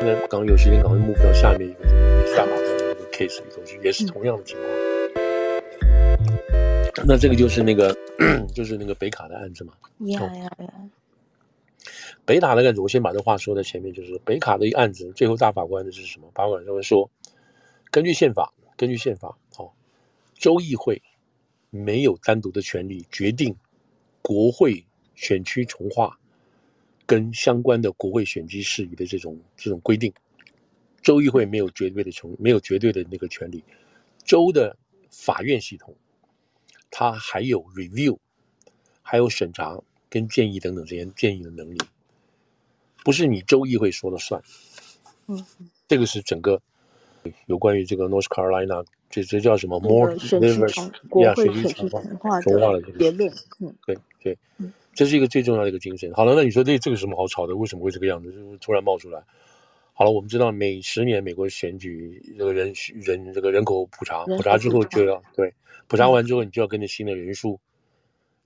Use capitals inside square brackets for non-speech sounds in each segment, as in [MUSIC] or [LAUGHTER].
那刚刚有时间，赶快 move 到下面一个下马的那个 case 里头去，也是同样的情况。嗯、那这个就是那个，[CLEARS THROAT] 就是那个北卡的案子嘛。呀呀呀！北卡的案子，我先把这话说在前面，就是北卡的一案子，最后大法官的是什么？法官认为说，根据宪法，根据宪法，哦，州议会没有单独的权利决定国会选区重划。跟相关的国会选举事宜的这种这种规定，州议会没有绝对的权，没有绝对的那个权利。州的法院系统，它还有 review，还有审查跟建议等等这些建议的能力，不是你州议会说了算。嗯，这个是整个有关于这个 North Carolina，这这叫什么？More Rivers 国会选举重划的结论。嗯，对对。嗯这是一个最重要的一个精神。好了，那你说这这个什么好吵的？为什么会这个样子？就突然冒出来。好了，我们知道每十年美国选举这个人人这个人口普查，普查之后就要对普查完之后，你就要跟着新的人数，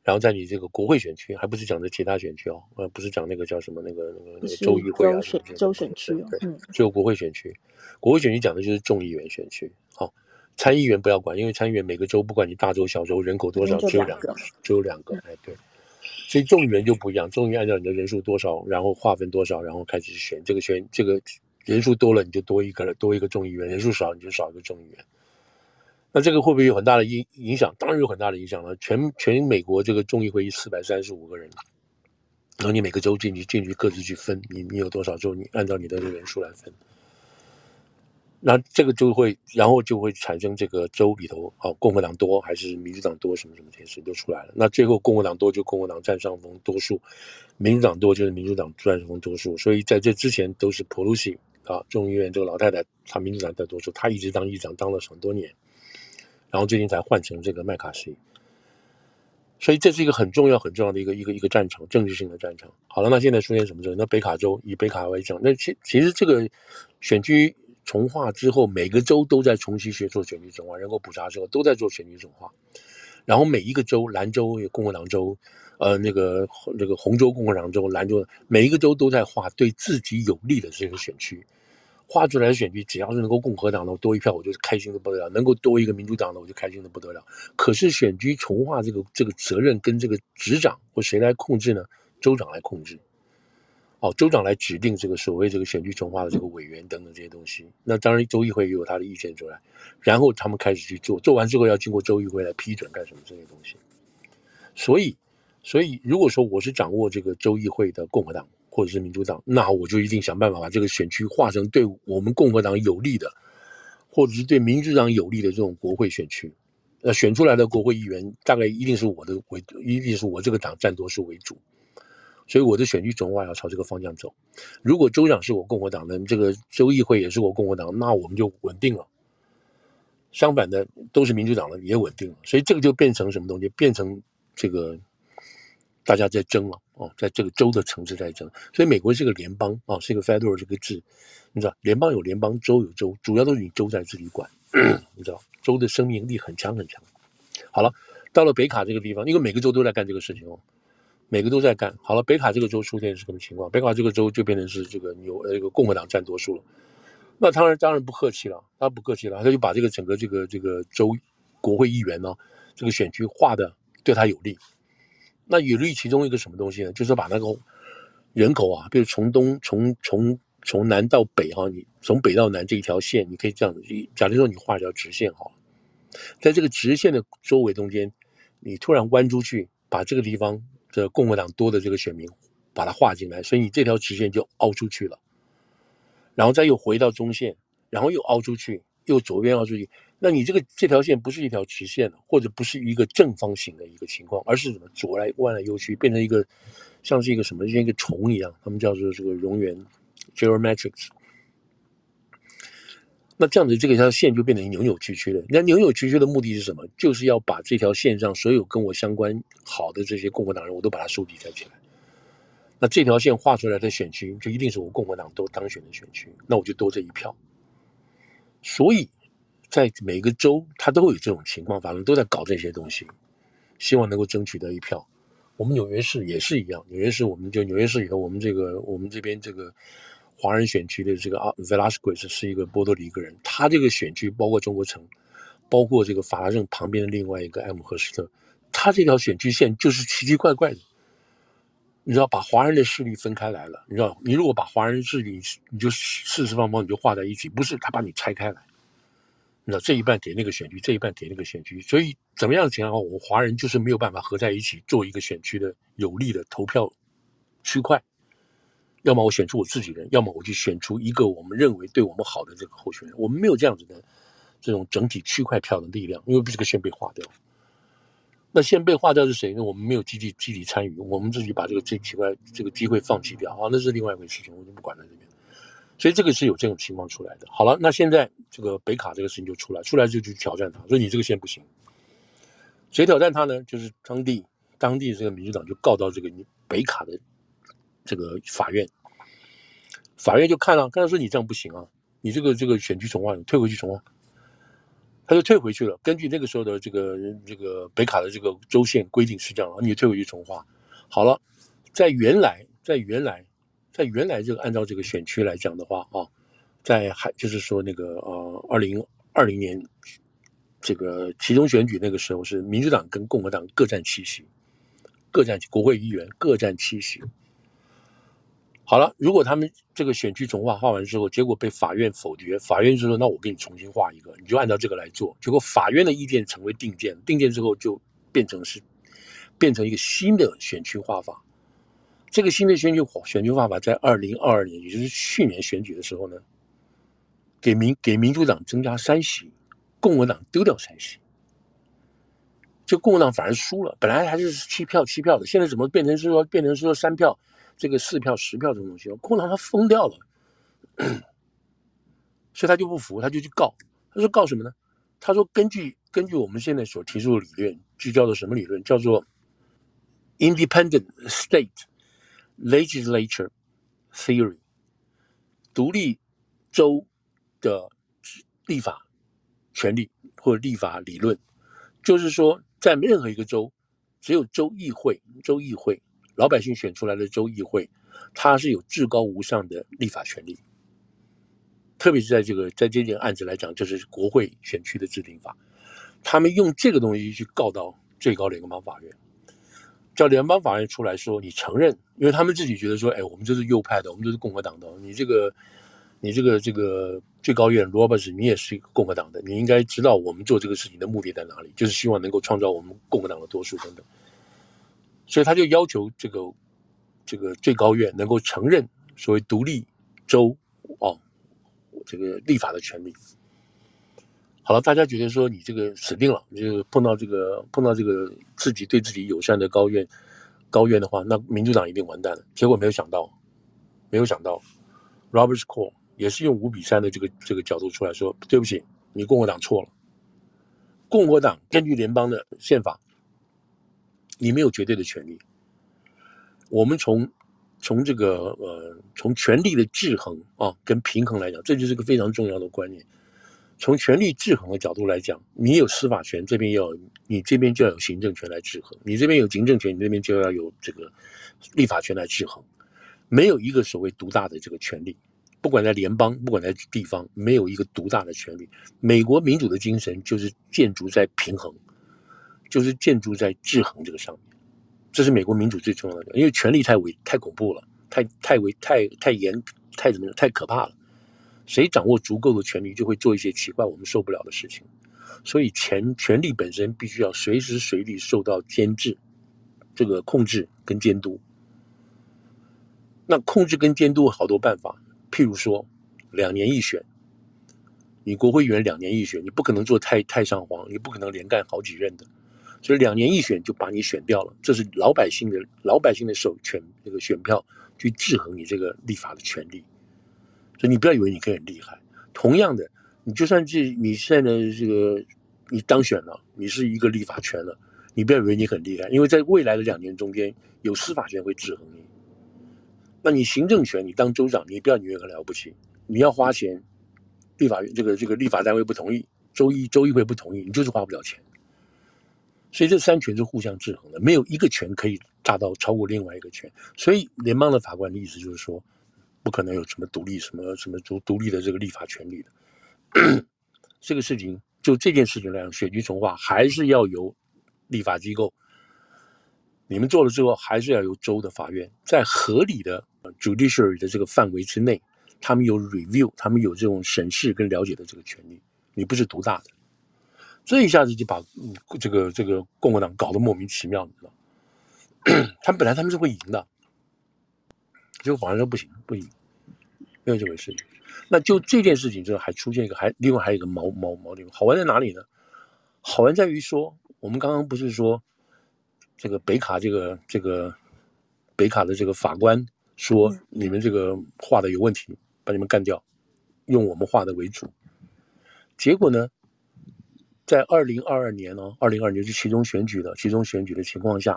然后在你这个国会选区，还不是讲的其他选区哦，呃，不是讲那个叫什么那个那个那个州议会啊，州选区，对，只有国会选区。国会选区讲的就是众议员选区。好，参议员不要管，因为参议员每个州不管你大州小州人口多少，只有两个，只有两个。哎，对。所以众议员就不一样，众议员按照你的人数多少，然后划分多少，然后开始选。这个选这个人数多了，你就多一个了多一个众议员；人数少，你就少一个众议员。那这个会不会有很大的影影响？当然有很大的影响了。全全美国这个众议会四百三十五个人，然后你每个州进去进去各自去分，你你有多少州，你按照你的人数来分。那这个就会，然后就会产生这个州里头，哦，共和党多还是民主党多，什么什么这些事都出来了。那最后共和党多就共和党占上风多数，民主党多就是民主党占上风多数。所以在这之前都是普鲁西啊，众议院这个老太太，她民主党占多数，她一直当议长当了很多年，然后最近才换成这个麦卡锡。所以这是一个很重要很重要的一个一个一个战场，政治性的战场。好了，那现在出现什么事？那北卡州以北卡为讲，那其其实这个选区。重划之后，每个州都在重新学做选举重划，人口普查之后都在做选举重划，然后每一个州，兰州有共和党州，呃，那个那个红州共和党州，兰州每一个州都在划对自己有利的这个选区，划出来的选区，只要是能够共和党的多一票，我就开心的不得了；能够多一个民主党的，我就开心的不得了。可是选区重划这个这个责任跟这个执掌或谁来控制呢？州长来控制。哦，州长来指定这个所谓这个选区重划的这个委员等等这些东西，那当然州议会也有他的意见出来，然后他们开始去做，做完之后要经过州议会来批准干什么这些东西。所以，所以如果说我是掌握这个州议会的共和党或者是民主党，那我就一定想办法把这个选区划成对我们共和党有利的，或者是对民主党有利的这种国会选区，那，选出来的国会议员大概一定是我的为，一定是我这个党占多数为主。所以我的选区重划要朝这个方向走。如果州长是我共和党的，这个州议会也是我共和党，那我们就稳定了。相反的，都是民主党的也稳定了。所以这个就变成什么东西？变成这个大家在争了哦，在这个州的层次在争。所以美国是个联邦啊，是一个 federal 这个制，你知道，联邦有联邦，州有州，主要都是你州在自己管，[CLEARS THROAT] 你知道，州的生命力很强很强。好了，到了北卡这个地方，因为每个州都在干这个事情哦。每个都在干好了，北卡这个州出现是什么情况？北卡这个州就变成是这个牛呃，这个共和党占多数了。那当然当然不客气了，他不客气了，他就把这个整个这个这个州国会议员呢，这个选区划的对他有利。那有利其中一个什么东西呢？就是把那个人口啊，比如从东从从从南到北哈，你从北到南这一条线，你可以这样子，假如说你画一条直线好了，在这个直线的周围中间，你突然弯出去，把这个地方。这共和党多的这个选民，把它划进来，所以你这条直线就凹出去了，然后再又回到中线，然后又凹出去，又左边凹出去，那你这个这条线不是一条直线，或者不是一个正方形的一个情况，而是什么？左来弯来右去，变成一个像是一个什么，像一个虫一样，他们叫做这个蝾螈 （geometrics）。那这样子，这个条线就变成扭扭曲曲的。那扭扭曲曲的目的是什么？就是要把这条线上所有跟我相关好的这些共和党人，我都把它收集在起来。那这条线画出来的选区，就一定是我共和党都当选的选区。那我就多这一票。所以，在每个州，他都会有这种情况发生，都在搞这些东西，希望能够争取到一票。我们纽约市也是一样，纽约市我们就纽约市里头，我们这个我们这边这个。华人选区的这个啊，Velasquez 是一个波多黎各人，他这个选区包括中国城，包括这个法拉盛旁边的另外一个艾姆赫斯特，他这条选区线就是奇奇怪怪的。你知道把华人的势力分开来了，你知道，你如果把华人势力你就四四方方你就画在一起，不是他把你拆开来，你知道这一半给那个选区，这一半给那个选区，所以怎么样的情况，我们华人就是没有办法合在一起做一个选区的有利的投票区块，要么我选出我自己人，要么我就选出一个我们认为对我们好的这个候选人，我们没有这样子的这种整体区块票的力量，因为这个线被划掉。那线被划掉是谁呢？我们没有积极积极参与，我们自己把这个这奇怪这个机会放弃掉啊，那是另外一回事情，我就不管了这边。所以这个是有这种情况出来的。好了，那现在这个北卡这个事情就出来，出来就去挑战他，说你这个线不行。谁挑战他呢？就是当地当地这个民主党就告到这个北卡的这个法院，法院就看了，看到说你这样不行啊，你这个这个选区重划，你退回去重划。他就退回去了。根据那个时候的这个这个北卡的这个州县规定是这样，你退回去重划。好了，在原来，在原来，在原来这个按照这个选区来讲的话啊，在还就是说那个呃二零二零年这个其中选举那个时候是民主党跟共和党各占七席，各占国会议员各占七席。好了，如果他们这个选区重划划完之后，结果被法院否决，法院就说：“那我给你重新划一个，你就按照这个来做。”结果法院的意见成为定见，定见之后就变成是变成一个新的选区划法。这个新的选区选区画法在二零二二年，也就是去年选举的时候呢，给民给民主党增加三席，共和党丢掉三席，就共和党反而输了。本来还是七票七票的，现在怎么变成是说变成是说三票？这个四票、十票这种东西，共和党他疯掉了，所以他就不服，他就去告。他说告什么呢？他说根据根据我们现在所提出的理论，就叫做什么理论？叫做 Independent State Legislature Theory，独立州的立法权利或者立法理论，就是说，在任何一个州，只有州议会，州议会。老百姓选出来的州议会，它是有至高无上的立法权力。特别是在这个在这件案子来讲，就是国会选区的制定法，他们用这个东西去告到最高联邦法院，叫联邦法院出来说，你承认，因为他们自己觉得说，哎，我们这是右派的，我们这是共和党的，你这个你这个这个最高院 Robert，你也是一个共和党的，你应该知道我们做这个事情的目的在哪里，就是希望能够创造我们共和党的多数等等。所以他就要求这个这个最高院能够承认所谓独立州哦这个立法的权利。好了，大家觉得说你这个死定了，你就碰到这个碰到这个自己对自己友善的高院高院的话，那民主党一定完蛋了。结果没有想到，没有想到，Roberts Court 也是用五比三的这个这个角度出来说，对不起，你共和党错了。共和党根据联邦的宪法。你没有绝对的权利。我们从从这个呃从权力的制衡啊跟平衡来讲，这就是个非常重要的观念。从权力制衡的角度来讲，你有司法权，这边要你这边就要有行政权来制衡；你这边有行政权，你这边就要有这个立法权来制衡。没有一个所谓独大的这个权利，不管在联邦，不管在地方，没有一个独大的权利。美国民主的精神就是建筑在平衡。就是建筑在制衡这个上面，这是美国民主最重要的，因为权力太伟太恐怖了，太太伟太太严太怎么样太可怕了。谁掌握足够的权力，就会做一些奇怪我们受不了的事情。所以权权力本身必须要随时随地受到监制，这个控制跟监督。那控制跟监督好多办法，譬如说两年一选，你国会议员两年一选，你不可能做太太上皇，你不可能连干好几任的。所以两年一选就把你选掉了，这是老百姓的老百姓的授权，这个选票去制衡你这个立法的权利。所以你不要以为你可以很厉害。同样的，你就算这你现在的这个你当选了，你是一个立法权了，你不要以为你很厉害，因为在未来的两年中间有司法权会制衡你。那你行政权，你当州长，你不要以为很了不起，你要花钱，立法院这个这个立法单位不同意，州议州议会不同意，你就是花不了钱。所以这三权是互相制衡的，没有一个权可以大到超过另外一个权。所以联邦的法官的意思就是说，不可能有什么独立、什么什么独独立的这个立法权利的。这个事情就这件事情来讲，选举重划还是要由立法机构，你们做了之后，还是要由州的法院在合理的 judiciary 的这个范围之内，他们有 review，他们有这种审视跟了解的这个权利。你不是独大的，这一下子就把这个这个共和党搞得莫名其妙，你知道？[COUGHS] 他们本来他们是会赢的，结果法院说不行，不赢，没有这回事。那就这件事情之后，还出现一个，还另外还有一个矛矛矛盾，好玩在哪里呢？好玩在于说，我们刚刚不是说这个北卡这个这个北卡的这个法官说你们这个画的有问题，把你们干掉，用我们画的为主。结果呢，在二零二二年呢，二零二二年是期中选举的期中选举的情况下，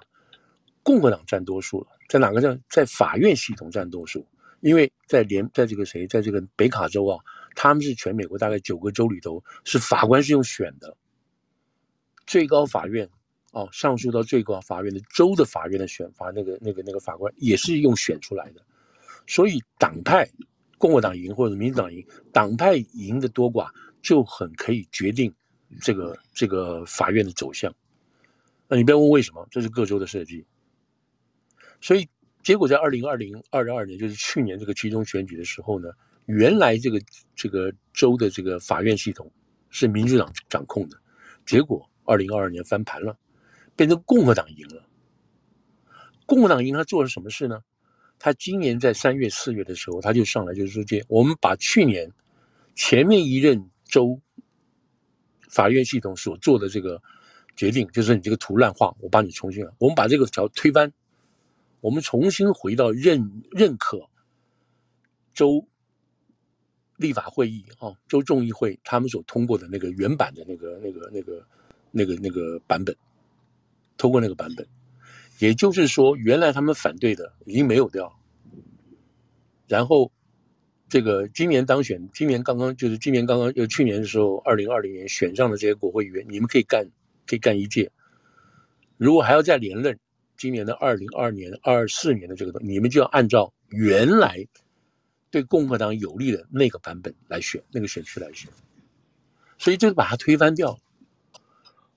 共和党占多数了，在哪个在？在法院系统占多数。因为在联在这个谁，在这个北卡州啊，他们是全美国大概九个州里头是法官是用选的，最高法院哦，上诉到最高法院的州的法院的选法，那个那个那个法官也是用选出来的，所以党派共和党赢或者民主党赢，党派赢的多寡就很可以决定这个这个法院的走向。那你不要问为什么，这是各州的设计，所以。结果在二零二零二二年，就是去年这个集中选举的时候呢，原来这个这个州的这个法院系统是民主党掌控的，结果二零二二年翻盘了，变成共和党赢了。共和党赢，他做了什么事呢？他今年在三月四月的时候，他就上来就是说，这我们把去年前面一任州法院系统所做的这个决定，就是你这个图乱画，我帮你重新，我们把这个条推翻。我们重新回到认认可州立法会议啊，州众议会他们所通过的那个原版的那个那个那个那个那个版本，通过那个版本，也就是说，原来他们反对的已经没有掉。然后，这个今年当选，今年刚刚就是今年刚刚就去年的时候，二零二零年选上的这些国会议员，你们可以干可以干一届，如果还要再连任。今年的二零二二年、二四年的这个，你们就要按照原来对共和党有利的那个版本来选，那个选区来选，所以就是把它推翻掉。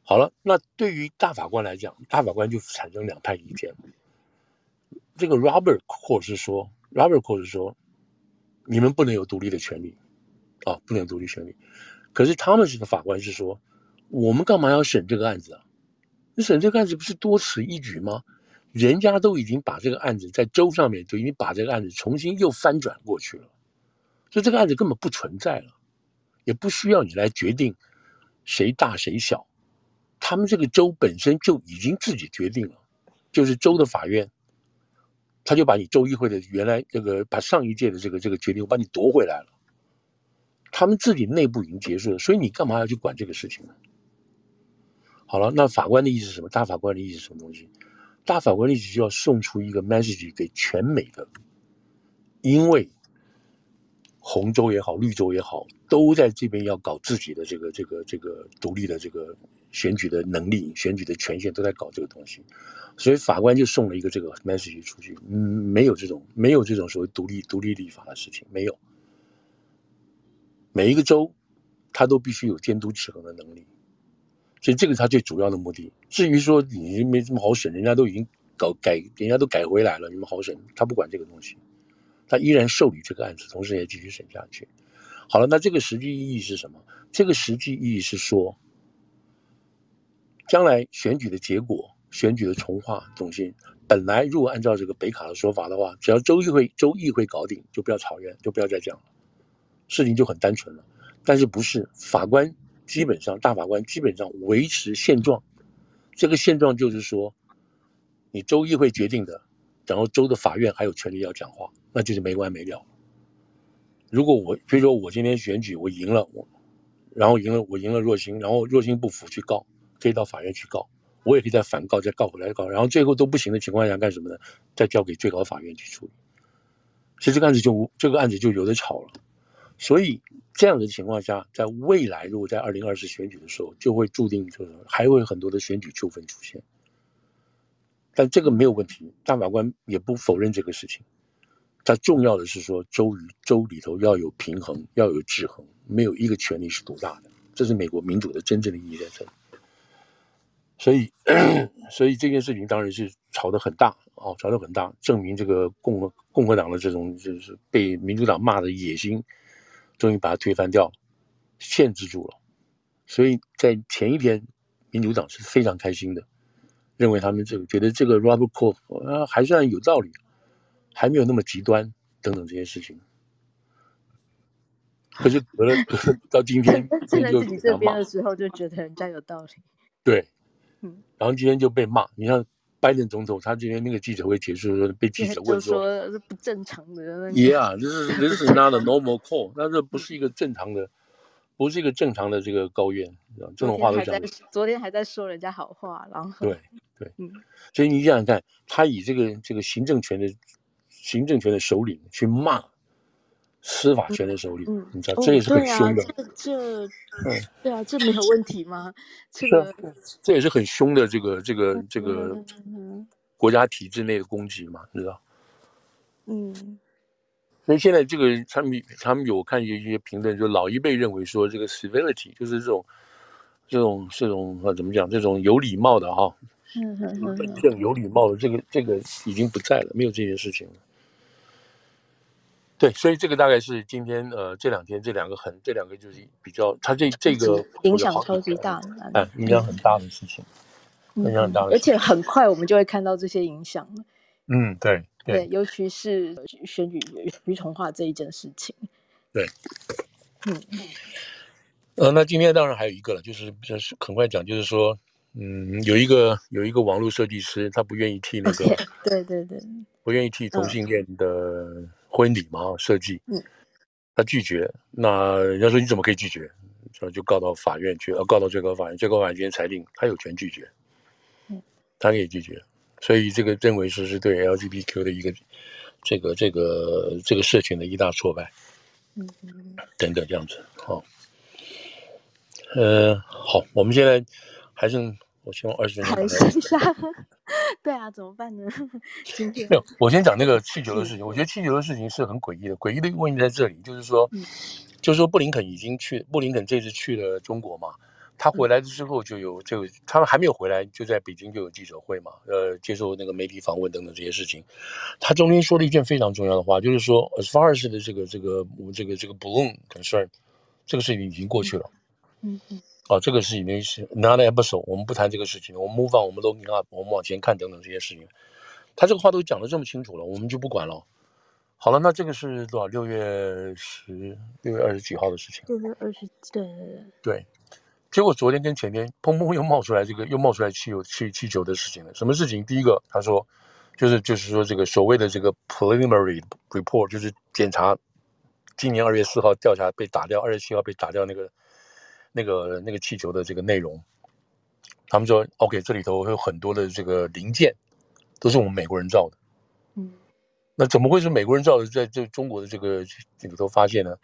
好了，那对于大法官来讲，大法官就产生两派意见。这个 Robert Court 是说，Robert Court 是说，你们不能有独立的权利啊，不能有独立权利。可是他们这个法官是说，我们干嘛要审这个案子啊？你审这个案子不是多此一举吗？人家都已经把这个案子在州上面就已经把这个案子重新又翻转过去了，所以这个案子根本不存在了，也不需要你来决定谁大谁小，他们这个州本身就已经自己决定了，就是州的法院，他就把你州议会的原来这个把上一届的这个这个决定我把你夺回来了，他们自己内部已经结束了，所以你干嘛要去管这个事情呢？好了，那法官的意思是什么？大法官的意思是什么东西？大法官的意思就要送出一个 message 给全美的，因为红州也好，绿州也好，都在这边要搞自己的这个这个这个独立的这个选举的能力、选举的权限，都在搞这个东西，所以法官就送了一个这个 message 出去。嗯，没有这种没有这种所谓独立独立立法的事情，没有。每一个州，他都必须有监督制衡的能力。所以这个是他最主要的目的。至于说你没这么好审，人家都已经搞改，人家都改回来了，你们好审，他不管这个东西，他依然受理这个案子，同时也继续审下去。好了，那这个实际意义是什么？这个实际意义是说，将来选举的结果，选举的重划中心，本来如果按照这个北卡的说法的话，只要州议会州议会搞定，就不要吵冤，就不要再讲了，事情就很单纯了。但是不是法官？基本上，大法官基本上维持现状。这个现状就是说，你州议会决定的，然后州的法院还有权利要讲话，那就是没完没了。如果我，比如说我今天选举我赢了，我然后赢了，我赢了若星，然后若星不服去告，可以到法院去告，我也可以再反告，再告回来告，然后最后都不行的情况下干什么呢？再交给最高法院去处理。其实这个案子就这个案子就有的吵了。所以这样的情况下，在未来如果在二零二四选举的时候，就会注定就是还会有很多的选举纠纷出现。但这个没有问题，大法官也不否认这个事情。它重要的是说州与州里头要有平衡，要有制衡，没有一个权力是独大的，这是美国民主的真正的意义在这里。所以，[CLEARS THROAT] 所以这件事情当然是吵得很大哦，吵得很大，证明这个共和共和党的这种就是被民主党骂的野心，终于把它推翻掉了，限制住了。所以在前一天，民主党是非常开心的，认为他们这个觉得这个 Robert Kraft 啊还算有道理。还没有那么极端，等等这些事情。可是隔了到今天，[LAUGHS] 站在自己这边的时候，就觉得人家有道理。对，嗯，然后今天就被骂。你像拜登总统，他今天那个记者会结束的时候，被记者问说：“说是不正常的。” Yeah，这是 This is not a normal call，那这不是一个正常的，不是一个正常的这个高院，这种话都讲。昨天还在说人家好话，然后对对，嗯，所以你想想看，他以这个这个行政权的。行政权的首领去骂司法权的首领，嗯、你知道、哦、这也是很凶的。这这，对啊，这没有问题吗？这个这也是很凶的这个这个这个国家体制内的攻击嘛，你知道？嗯。所以现在这个他们他们有看一些一些评论，就老一辈认为说这个 civility 就是这种这种这种啊怎么讲？这种有礼貌的哈，嗯嗯嗯，这种有礼貌的这个这个已经不在了，没有这件事情了。对，所以这个大概是今天呃这两天这两个很这两个就是比较，它这这个影响超级大，哎，影响很大的事情，影响很大的，而且很快我们就会看到这些影响。嗯，对对，尤其是选举于同化这一件事情。对，嗯，呃，那今天当然还有一个了，就是就是很快讲，就是说，嗯，有一个有一个网络设计师，他不愿意替那个，对对对，不愿意替同性恋的。婚礼嘛，设计，嗯，他拒绝，那人家说你怎么可以拒绝？就就告到法院去，呃，告到最高法院，最高法院今天裁定他有权拒绝，嗯，他可以拒绝，所以这个认为说是对 LGBTQ 的一个这个这个这个社群的一大挫败，嗯嗯，等等这样子，好，呃，好，我们现在还剩。我希望二十分钟。还剩下，对啊，怎么办呢？今天没有，我先讲那个气球的事情。我觉得气球的事情是很诡异的，诡异的问题在这里，就是说，嗯、就是说布林肯已经去，布林肯这次去了中国嘛，他回来之后就有这个，他们还没有回来，就在北京就有记者会嘛，呃，接受那个媒体访问等等这些事情。他中间说了一件非常重要的话，就是说，as far as 的这个这个我们这个这个 balloon concern，这个事情已经过去了。嗯嗯。哦，这个事情呢是 not episode，我们不谈这个事情了，我们 move on，我们 looking up，我们往前看等等这些事情。他这个话都讲得这么清楚了，我们就不管了。好了，那这个是多少？六月十，六月二十几号的事情。六月二十，对对对。对，结果昨天跟前天，砰砰又冒出来这个，又冒出来气球气气球的事情了。什么事情？第一个，他说，就是就是说这个所谓的这个 preliminary report，就是检查今年二月四号调查被打掉，二月七号被打掉那个。那个那个气球的这个内容，他们说 OK，这里头会有很多的这个零件，都是我们美国人造的。嗯，那怎么会是美国人造的，在这中国的这个这里头发现呢？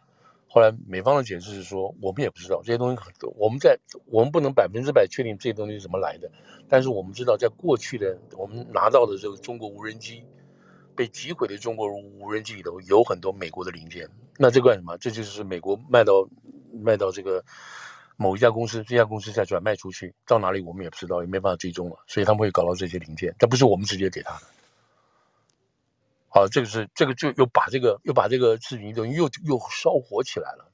后来美方的解释是说，我们也不知道这些东西很多，我们在我们不能百分之百确定这些东西是怎么来的，但是我们知道，在过去的我们拿到的这个中国无人机被击毁的中国无人机里头有很多美国的零件。那这个什么？这就是美国卖到卖到这个。某一家公司，这家公司再转卖出去，到哪里我们也不知道，也没办法追踪了，所以他们会搞到这些零件，但不是我们直接给他的。好，这个是这个就又把这个又把这个事情又又又烧火起来了。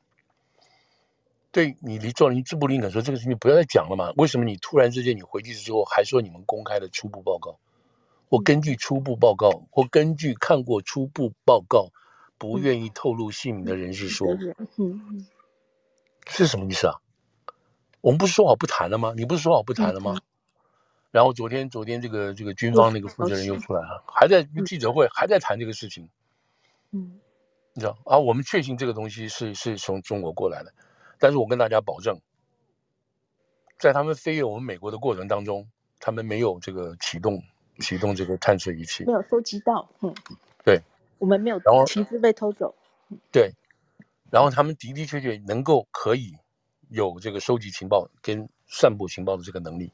对你，你做你这布林肯说这个事情不要再讲了嘛？为什么你突然之间你回去之后还说你们公开的初步报告？我根据初步报告，我根据看过初步报告不愿意透露姓名的人士说，是什么意思啊？我们不是说好不谈了吗？你不是说好不谈了吗？嗯、然后昨天，昨天这个这个军方那个负责人又出来了，还在记者会、嗯、还在谈这个事情。嗯，你知道啊？我们确信这个东西是是从中国过来的，但是我跟大家保证，在他们飞越我们美国的过程当中，他们没有这个启动启动这个探测仪器，没有收集到。嗯，对，我们没有，然后旗帜被偷走。对，然后他们的的确确能够可以。有这个收集情报跟散布情报的这个能力，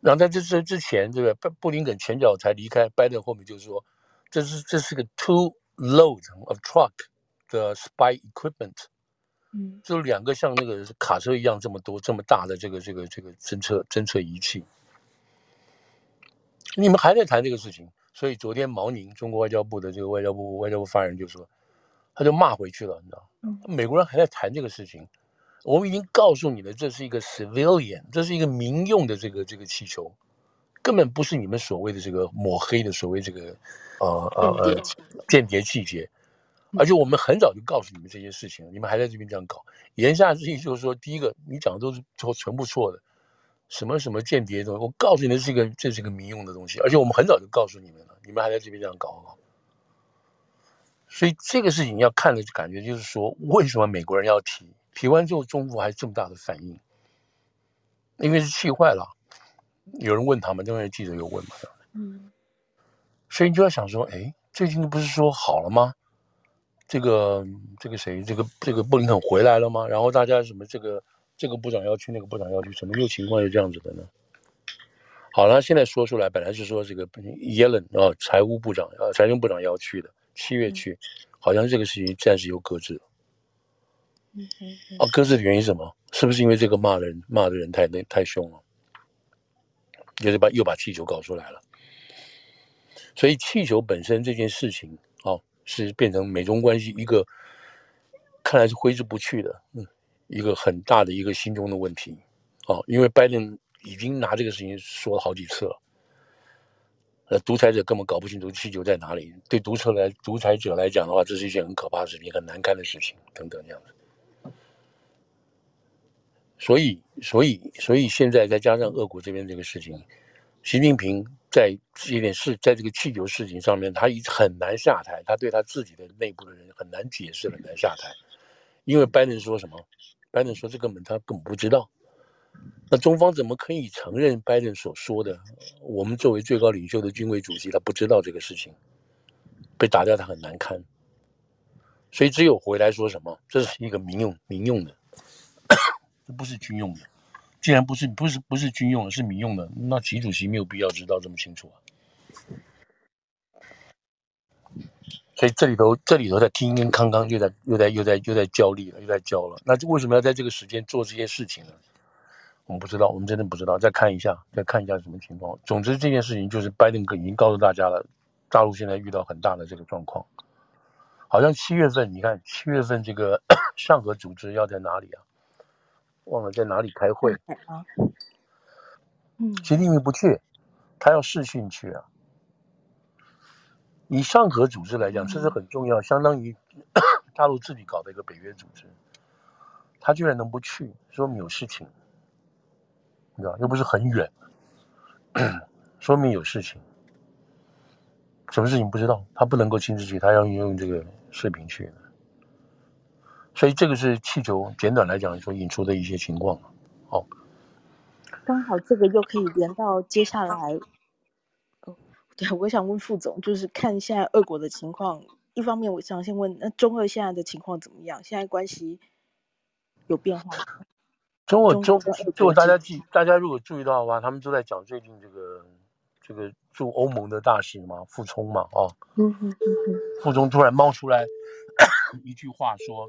然后在这这之前，这个布布林肯前脚才离开，拜登后面就是说，这是这是个 two load of truck 的 spy equipment，嗯，就两个像那个卡车一样这么多这么大的这个这个这个侦测侦测仪器，你们还在谈这个事情，所以昨天毛宁中国外交部的这个外交部外交部发言人就说，他就骂回去了，你知道，嗯，美国人还在谈这个事情。我们已经告诉你了，这是一个 civilian，这是一个民用的这个这个气球，根本不是你们所谓的这个抹黑的所谓这个呃呃呃间谍气节，而且我们很早就告诉你们这些事情，你们还在这边这样搞。言下之意就是说，第一个你讲的都是错，全部错的，什么什么间谍的东西，我告诉你的是一个这是一个民用的东西，而且我们很早就告诉你们了，你们还在这边这样搞搞。所以这个事情要看的感觉就是说，为什么美国人要提？提完之后，中国还这么大的反应，因为是气坏了。有人问他们，因为记者有问嘛，嗯，所以你就要想说，哎，最近不是说好了吗？这个这个谁，这个这个布林肯回来了吗？然后大家什么这个这个部长要去，那个部长要去，怎么又情况又这样子的呢？好了，现在说出来，本来是说这个耶伦啊，财务部长啊，财政部长要去的，七月去，好像这个事情暂时又搁置了。嗯嗯啊，搁置的原因是什么？是不是因为这个骂人骂的人太那太凶了？就是把又把气球搞出来了。所以气球本身这件事情，啊，是变成美中关系一个看来是挥之不去的，嗯，一个很大的一个心中的问题。啊，因为拜登已经拿这个事情说了好几次了。呃，独裁者根本搞不清楚气球在哪里。对独裁来独裁者来讲的话，这是一件很可怕的事情，很难堪的事情，等等这样子。所以，所以，所以现在再加上俄国这边这个事情，习近平在这件事，在这个气球事情上面，他一很难下台。他对他自己的内部的人很难解释，很难下台。因为拜登说什么？拜登说这根本他根本不知道。那中方怎么可以承认拜登所说的？我们作为最高领袖的军委主席，他不知道这个事情，被打掉，他很难堪。所以只有回来说什么？这是一个民用民用的。这不是军用的，既然不是不是不是军用的，是民用的，那习主席没有必要知道这么清楚啊。所以这里头这里头在听听康康又在又在又在又在焦虑了，又在焦了。那为什么要在这个时间做这些事情呢？我们不知道，我们真的不知道。再看一下，再看一下什么情况。总之这件事情就是拜登已经告诉大家了，大陆现在遇到很大的这个状况。好像七月份，你看七月份这个 [COUGHS] 上合组织要在哪里啊？忘了在哪里开会啊？嗯，习近平不去，他要试训去啊。以上合组织来讲，这是很重要，相当于 [COUGHS] 大陆自己搞的一个北约组织，他居然能不去，说明有事情，你知道，又不是很远，[CLEARS THROAT] 说明有事情。什么事情不知道？他不能够亲自去，他要用这个视频去。所以这个是气球，简短来讲说引出的一些情况。好，刚好这个又可以连到接下来。哦，对，我想问副总，就是看现在俄国的情况。一方面，我想先问，那中俄现在的情况怎么样？现在关系有变化吗？中国中，就大家记，大家如果注意到的话，他们都在讲最近这个这个驻欧盟的大使嘛，傅聪嘛，哦，嗯哼嗯，傅聪突然冒出来一句话说。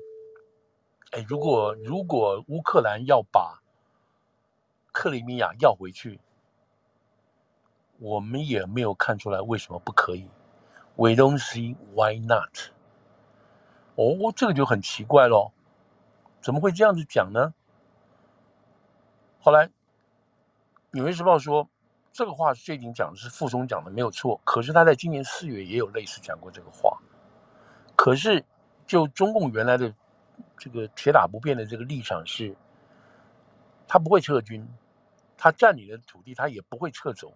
哎，如果如果乌克兰要把克里米亚要回去，我们也没有看出来为什么不可以。We don't see why not。哦，这个就很奇怪喽，怎么会这样子讲呢？后来《纽约时报》说，这个话是最近讲的是傅聪讲的没有错，可是他在今年四月也有类似讲过这个话。可是就中共原来的。这个铁打不变的这个立场是，他不会撤军，他占领的土地他也不会撤走。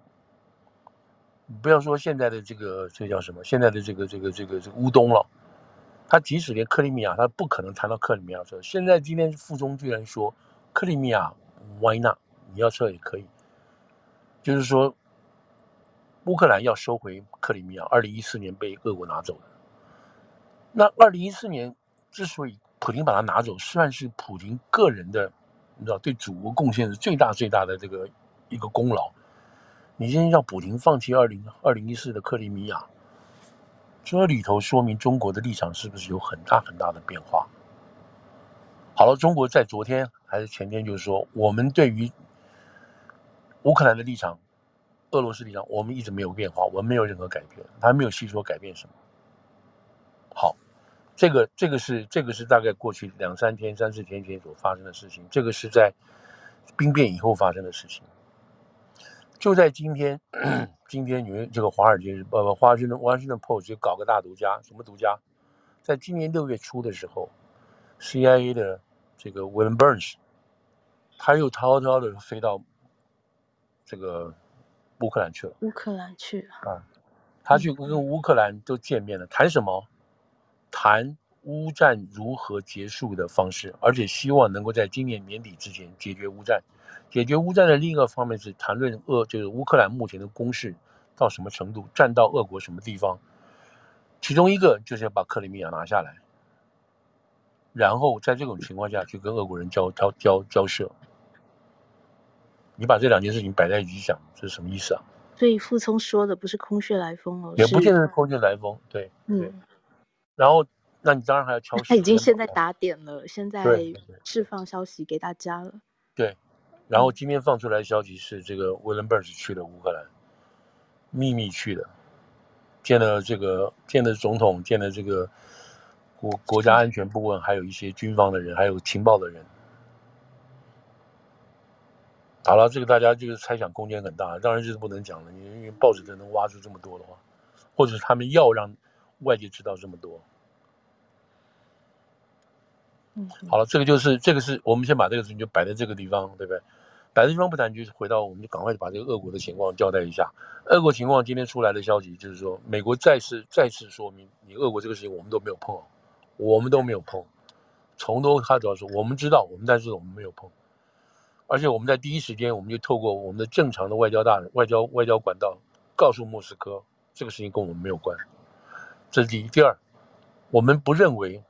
不要说现在的这个这叫什么，现在的这个这个这个这个乌东了，他即使连克里米亚，他不可能谈到克里米亚撤。现在今天傅聪居然说克里米亚 Why not？你要撤也可以，就是说乌克兰要收回克里米亚，二零一四年被俄国拿走的。那二零一四年之所以普京把它拿走，算是普京个人的，你知道，对祖国贡献是最大最大的这个一个功劳。你现在让普京放弃二零二零一四的克里米亚，这里头说明中国的立场是不是有很大很大的变化？好了，中国在昨天还是前天就是说，我们对于乌克兰的立场、俄罗斯立场，我们一直没有变化，我们没有任何改变，他没有细说改变什么。好，这个这个是这个是大概过去两三天、三四天前所发生的事情，这个是在兵变以后发生的事情。就在今天，今天你们这个华尔街日报、呃、华盛顿、华盛顿 Post 就搞个大独家，什么独家？在今年六月初的时候，CIA 的这个 William Burns，他又滔滔的飞到这个乌克兰去了。乌克兰去了啊，他去跟乌克兰都见面了，谈什么？谈乌战如何结束的方式，而且希望能够在今年年底之前解决乌战。解决乌战的另一个方面是谈论俄，就是乌克兰目前的攻势到什么程度，占到俄国什么地方。其中一个就是要把克里米亚拿下来，然后在这种情况下去跟俄国人交交交交涉。你把这两件事情摆在一起想，这是什么意思啊？所以傅聪说的不是空穴来风哦，也不见得是空穴来风，对，嗯。对然后，那你当然还要敲。他已经现在打点了，现在释放消息给大家了。对。然后今天放出来的消息是，这个 William Burns 去了乌克兰，秘密去的，见了这个见了总统，见了这个国国家安全顾问，还有一些军方的人，还有情报的人。好了，这个大家就是猜想空间很大，当然这是不能讲的，因为报纸真能挖出这么多的话，或者是他们要让外界知道这么多。嗯，好了，这个就是这个是我们先把这个事情就摆在这个地方，对不对？摆在地方不谈，就是回到我们就赶快把这个俄国的情况交代一下。俄国情况今天出来的消息就是说，美国再次再次说明，你俄国这个事情我们都没有碰，我们都没有碰。从头他主要是，我们知道，我们但是我们没有碰，而且我们在第一时间，我们就透过我们的正常的外交大、外交外交管道，告诉莫斯科，这个事情跟我们没有关。这是第一。第二，我们不认为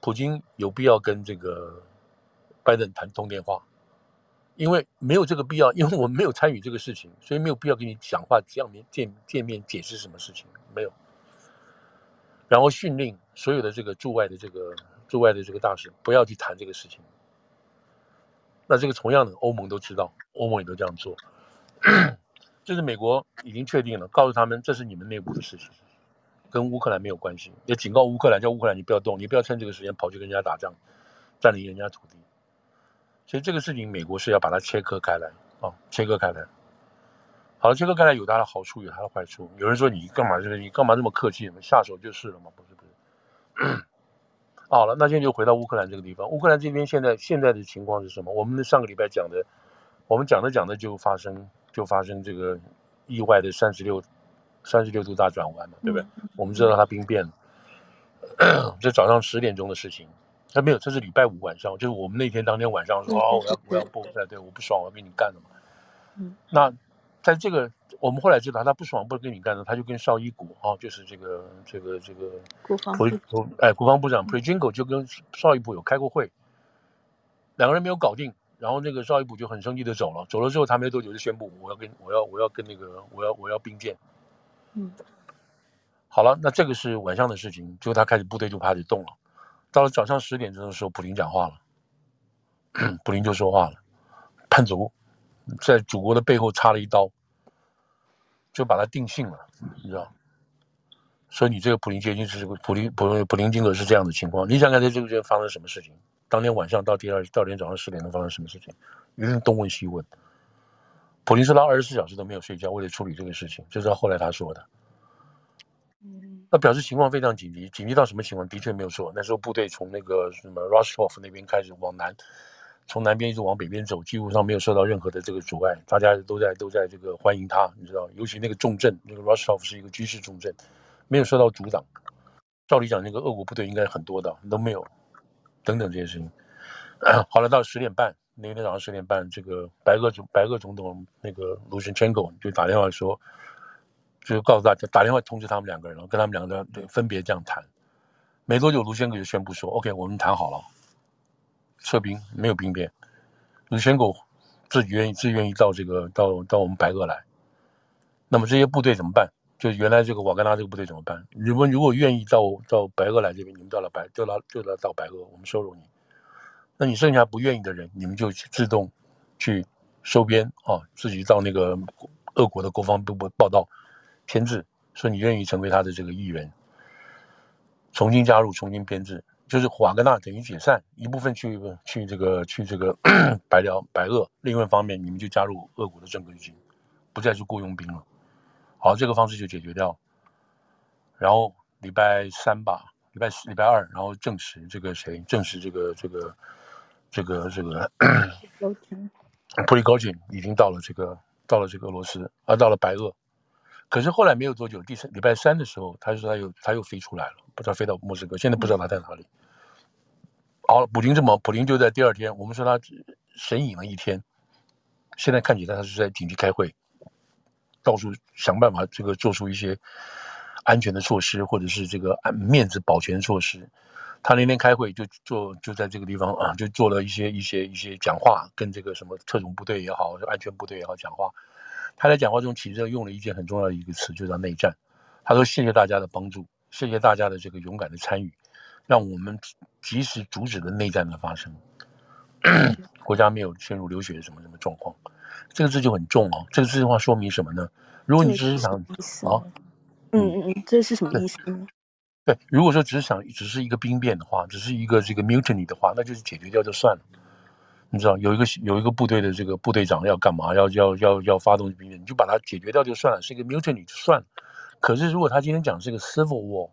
普京有必要跟这个拜登谈通电话。因为没有这个必要，因为我们没有参与这个事情，所以没有必要跟你讲话、见面、见见面解释什么事情，没有。然后训令所有的这个驻外的这个驻外的这个大使不要去谈这个事情。那这个同样的，欧盟都知道，欧盟也都这样做。这是美国已经确定了，告诉他们这是你们内部的事情，跟乌克兰没有关系。也警告乌克兰，叫乌克兰你不要动，你不要趁这个时间跑去跟人家打仗，占领人家土地。所以这个事情，美国是要把它切割开来啊，切割开来。好了，切割开来有它的好处，有它的坏处。有人说你干嘛这个？你干嘛这么客气？下手就是了嘛？不是不是。[CLEARS THROAT] 好了，那现在就回到乌克兰这个地方。乌克兰这边现在现在的情况是什么？我们上个礼拜讲的，我们讲着讲着就发生就发生这个意外的三十六三十六度大转弯嘛，对不对？我们知道它兵变了，[CLEARS THROAT] 这早上十点钟的事情。他没有，这是礼拜五晚上，就是我们那天当天晚上说，[LAUGHS] 哦，我要我要不对对，我不爽，我要跟你干了嘛。嗯，那在这个我们后来知道他不爽，不跟你干了，他就跟绍伊古啊，就是这个这个这个国防部哎国防部长 Prigozhin 就跟绍伊古有开过会，两个人没有搞定，然后那个邵伊古就很生气的走了，走了之后他没多久就宣布我要跟我要我要跟那个我要我要兵变。嗯，好了，那这个是晚上的事情，就他开始部队就开始动了。到了早上十点钟的时候，普林讲话了，[CLEARS THROAT] 普林就说话了，[COUGHS] 叛族在祖国的背后插了一刀，就把他定性了，你知道？所以你这个普林接近是普林普普林金格是这样的情况。你想看在这个间发生什么事情？当天晚上到第二到天早上十点钟发生什么事情？一定东问西问。普林斯拉二十四小时都没有睡觉，为了处理这个事情，这是后来他说的。那表示情况非常紧急，紧急到什么情况？的确没有错。那时候部队从那个什么 Rostov 那边开始往南，从南边一直往北边走，几乎上没有受到任何的这个阻碍，大家都在都在这个欢迎他，你知道，尤其那个重镇，那个 Rostov 是一个军事重镇，没有受到阻挡。照理讲，那个俄国部队应该很多的，都没有，等等这些事情。好了，到十点半，那天早上十点半，这个白俄总白俄总统那个卢申千科就打电话说。就告诉大家，打电话通知他们两个人了，跟他们两个人对分别这样谈。没多久，卢先科就宣布说：“OK，我们谈好了，撤兵，没有兵变。卢先科自己愿意自愿意到这个到到我们白俄来。那么这些部队怎么办？就原来这个瓦格纳这个部队怎么办？你们如果愿意到到白俄来这边，你们到了白就到就到到白俄，我们收容你。那你剩下不愿意的人，你们就自动去收编啊，自己到那个俄国的国防部报道签字，说你愿意成为他的这个一员，重新加入，重新编制，就是瓦格纳等于解散一部分去去这个去这个 [CLEARS THROAT] 白辽白俄，另外一方面你们就加入俄国的正规军，不再是雇佣兵了。好，这个方式就解决掉。然后礼拜三吧，礼拜四、礼拜二，然后证实这个谁？证实这个这个这个这个。[CLEARS THROAT] 普里高津已经到了这个到了这个俄罗斯，啊，到了白俄。可是后来没有多久，第三礼拜三的时候，他说他又他又飞出来了，不知道飞到莫斯科，现在不知道他在哪里。好，普京这么，普京就在第二天，我们说他神隐了一天，现在看起来他是在紧急开会。到处想办法，这个做出一些安全的措施，或者是这个面子保全措施。他那天开会就做，就在这个地方啊，就做了一些一些一些讲话，跟这个什么特种部队也好，安全部队也好讲话。他在讲话中其实用了一件很重要的一个词，就叫内战。他说：“谢谢大家的帮助，谢谢大家的这个勇敢的参与，让我们及时阻止了内战的发生，国家没有陷入流血什么什么状况。”这个字就很重哦。这个字的话说明什么呢？如果你只是想啊，嗯嗯嗯，这是什么意思呢？对，如果说只是想只是一个兵变的话，只是一个这个 mutiny 的话，那就是解决掉就算了。你知道有一个有一个部队的这个部队长要干嘛？要要要要发动兵变，你就把它解决掉就算了，是一个 mutiny 就算了。可是如果他今天讲是一个 civil war，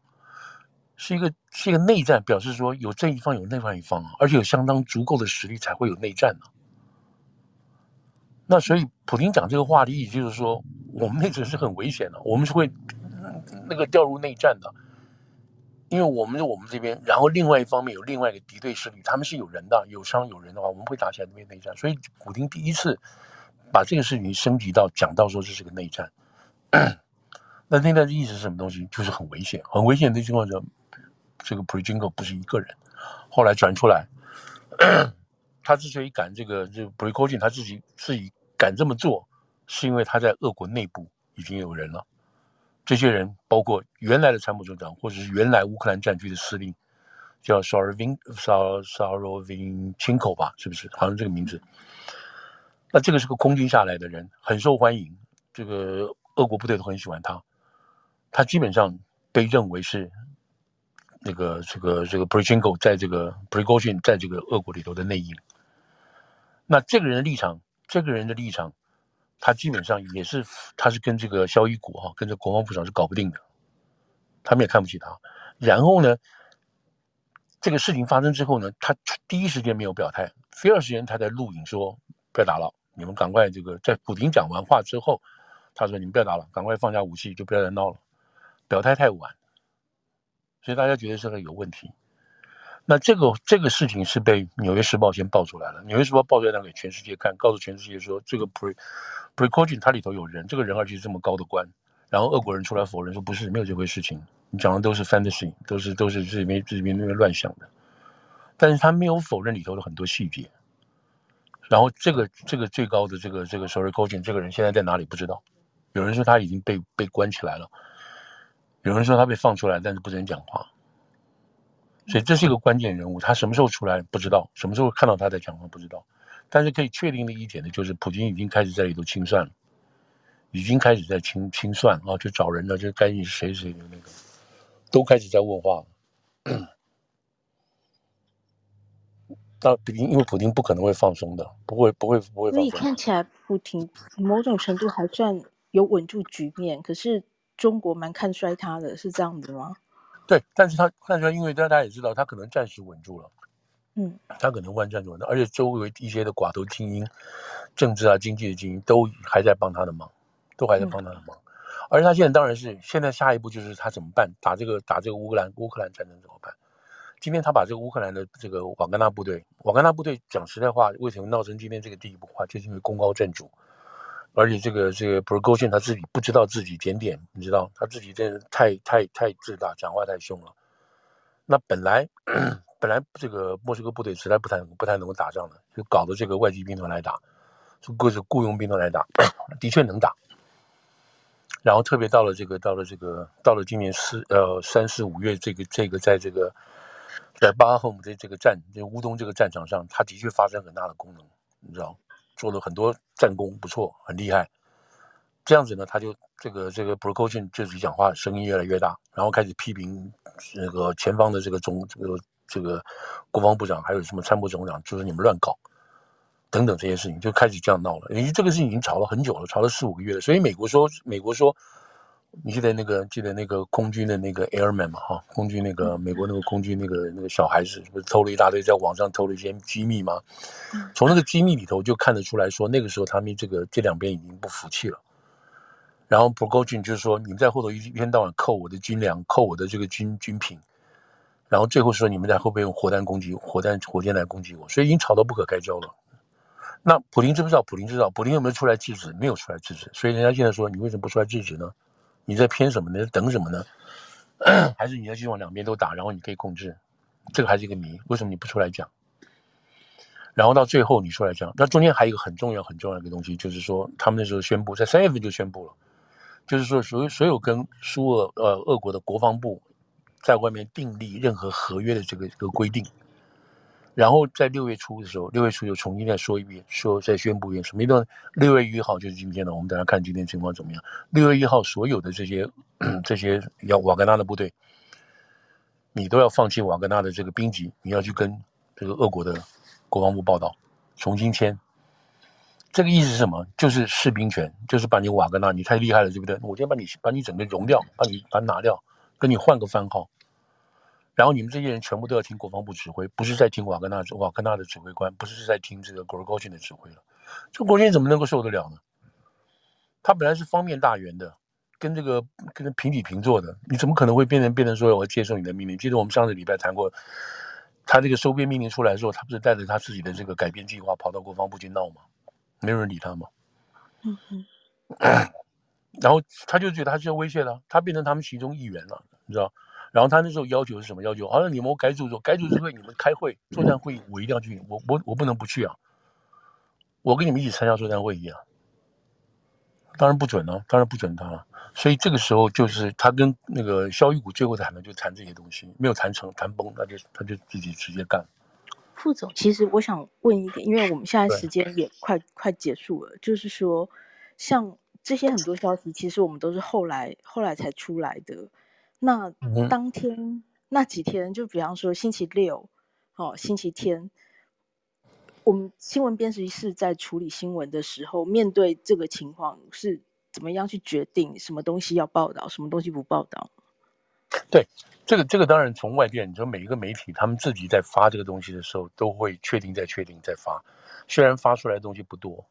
是一个是一个内战，表示说有这一方有另外一方啊，而且有相当足够的实力才会有内战呢。那所以，普京讲这个话的意义就是说，我们那阵是很危险的，我们是会那个掉入内战的，因为我们我们这边，然后另外一方面有另外一个敌对势力，他们是有人的，有伤有人的话，我们会打起来那边内战。所以，普京第一次把这个事情升级到讲到说这是个内战。[COUGHS] 那内战的意思是什么东西？就是很危险，很危险的情况下，这个普里金科不是一个人，后来转出来。[CLEARS THROAT] 他之所以敢这个，就普里戈津他自己自己敢这么做，是因为他在俄国内部已经有人了。这些人包括原来的参谋总长，或者是原来乌克兰战区的司令，叫萨尔维萨萨尔维钦科吧，是不是？好像这个名字。那这个是个空军下来的人，很受欢迎，这个俄国部队都很喜欢他。他基本上被认为是。那个这个这个普里金科在这个普里戈津在这个俄国里头的内应，那这个人的立场，这个人的立场，他基本上也是，他是跟这个肖伊古哈，跟这国防部长是搞不定的，他们也看不起他。然后呢，这个事情发生之后呢，他第一时间没有表态，第二时间他在录影说不要打了，你们赶快这个在普京讲完话之后，他说你们不要打了，赶快放下武器，就不要再闹了，表态太晚。所以大家觉得这个有问题，那这个这个事情是被《纽约时报》先爆出来了，《纽约时报》爆出来给全世界看，告诉全世界说这个 Pre Prigozhin 它里头有人，这个人而且是这么高的官，然后俄国人出来否认说不是，没有这回事情，你讲的都是 fantasy，都是都是这里面这里面那边乱想的，但是他没有否认里头的很多细节，然后这个这个最高的这个这个 Prigozhin 这个人现在在哪里不知道，有人说他已经被被关起来了。有人说他被放出来，但是不准讲话，所以这是一个关键人物。他什么时候出来不知道，什么时候看到他在讲话不知道。但是可以确定的一点呢，就是普京已经开始在里头清算了，已经开始在清清算啊，就找人了，就该你是谁谁的那个，都开始在问话了。那普京因为普京不可能会放松的，不会不会不会放松。所以看起来普京某种程度还算有稳住局面，可是。中国蛮看衰他的，是这样子吗？对，但是他看衰，因为大家也知道，他可能暂时稳住了，嗯，他可能万暂稳住，而且周围一些的寡头精英、政治啊、经济的精英都还在帮他的忙，都还在帮他的忙。嗯、而他现在当然是现在下一步就是他怎么办？打这个打这个乌克兰乌克兰战争怎么办？今天他把这个乌克兰的这个瓦格纳部队，瓦格纳部队讲实在话，为什么闹成今天这个地步？话就是因为功高震主。而且这个这个普里戈津他自己不知道自己检点，你知道他自己真的太太太自大，讲话太凶了。那本来本来这个莫斯科部队实在不太不太能够打仗的，就搞得这个外籍兵团来打，就各种雇佣兵团来打，的确能打。然后特别到了这个到了这个到了今年四呃三四五月这个这个在这个在巴赫姆的这个战这乌东这个战场上，他的确发生很大的功能，你知道，做了很多战功，不错，很厉害。这样子呢，他就这个这个 Prigozhin 就是讲话声音越来越大，然后开始批评那个前方的这个总这个这个国防部长还有什么参谋总长，就是你们乱搞。等等这些事情就开始这样闹了，因为这个事情已经吵了很久了，吵了四五个月了。所以美国说，美国说，你记得那个记得那个空军的那个 airman 嘛，哈，空军那个美国那个空军那个那个小孩子，不是偷了一大堆，在网上偷了一些机密吗？从那个机密里头就看得出来说，那个时候他们这个这两边已经不服气了。然后 Prigozhin 就是说，你们在后头一一天到晚扣我的军粮，扣我的这个军军品，然后最后说你们在后边用火弹攻击，火弹火箭来攻击我，所以已经吵到不可开交了。那普林知不知道？普林知道。普林有没有出来制止？没有出来制止。所以人家现在说，你为什么不出来制止呢？你在偏什么呢？等什么呢？[CLEARS THROAT] 还是你要希望两边都打，然后你可以控制？这个还是一个谜。为什么你不出来讲？然后到最后你出来讲，那中间还有一个很重要、很重要的一个东西，就是说他们那时候宣布，在三月份就宣布了，就是说所有所有跟苏俄呃俄国的国防部在外面订立任何合约的这个这个规定。然后在六月初的时候，六月初又重新再说一遍，说再宣布一遍什么？一段六月一号就是今天了。我们等下看今天情况怎么样。六月一号，所有的这些 [CLEARS THROAT] 这些要瓦格纳的部队，你都要放弃瓦格纳的这个兵籍，你要去跟这个俄国的国防部报到，重新签。这个意思是什么？就是士兵权，就是把你瓦格纳，你太厉害了，对不对？我先把你把你整个融掉，把你把你拿掉，跟你换个番号。然后你们这些人全部都要听国防部指挥，不是在听瓦格纳瓦格纳的指挥官，不是在听这个格罗高逊的指挥了。这国军怎么能够受得了呢？他本来是方面大员的，跟这个跟平起平坐的，你怎么可能会变成变成说我要接受你的命令？记得我们上个礼拜谈过，他这个收编命令出来的时候，他不是带着他自己的这个改编计划跑到国防部去闹吗？没有人理他吗？嗯嗯。[COUGHS] 然后他就觉得他是要威胁了，他变成他们其中一员了，你知道？然后他那时候要求是什么要求？好像你们改组改组会，你们开会作战会议，我一定要去，我我我不能不去啊！我跟你们一起参加作战会议啊！当然不准啊，当然不准他了。所以这个时候就是他跟那个肖玉谷最后谈的就谈这些东西，没有谈成，谈崩，那就他就自己直接干。副总，其实我想问一点，因为我们现在时间也快快结束了，就是说，像这些很多消息，其实我们都是后来后来才出来的。那当天、嗯、那几天，就比方说星期六，哦，星期天，我们新闻编辑室在处理新闻的时候，面对这个情况是怎么样去决定什么东西要报道，什么东西不报道？对，这个这个当然从外电，你说每一个媒体他们自己在发这个东西的时候，都会确定再确定再发，虽然发出来的东西不多。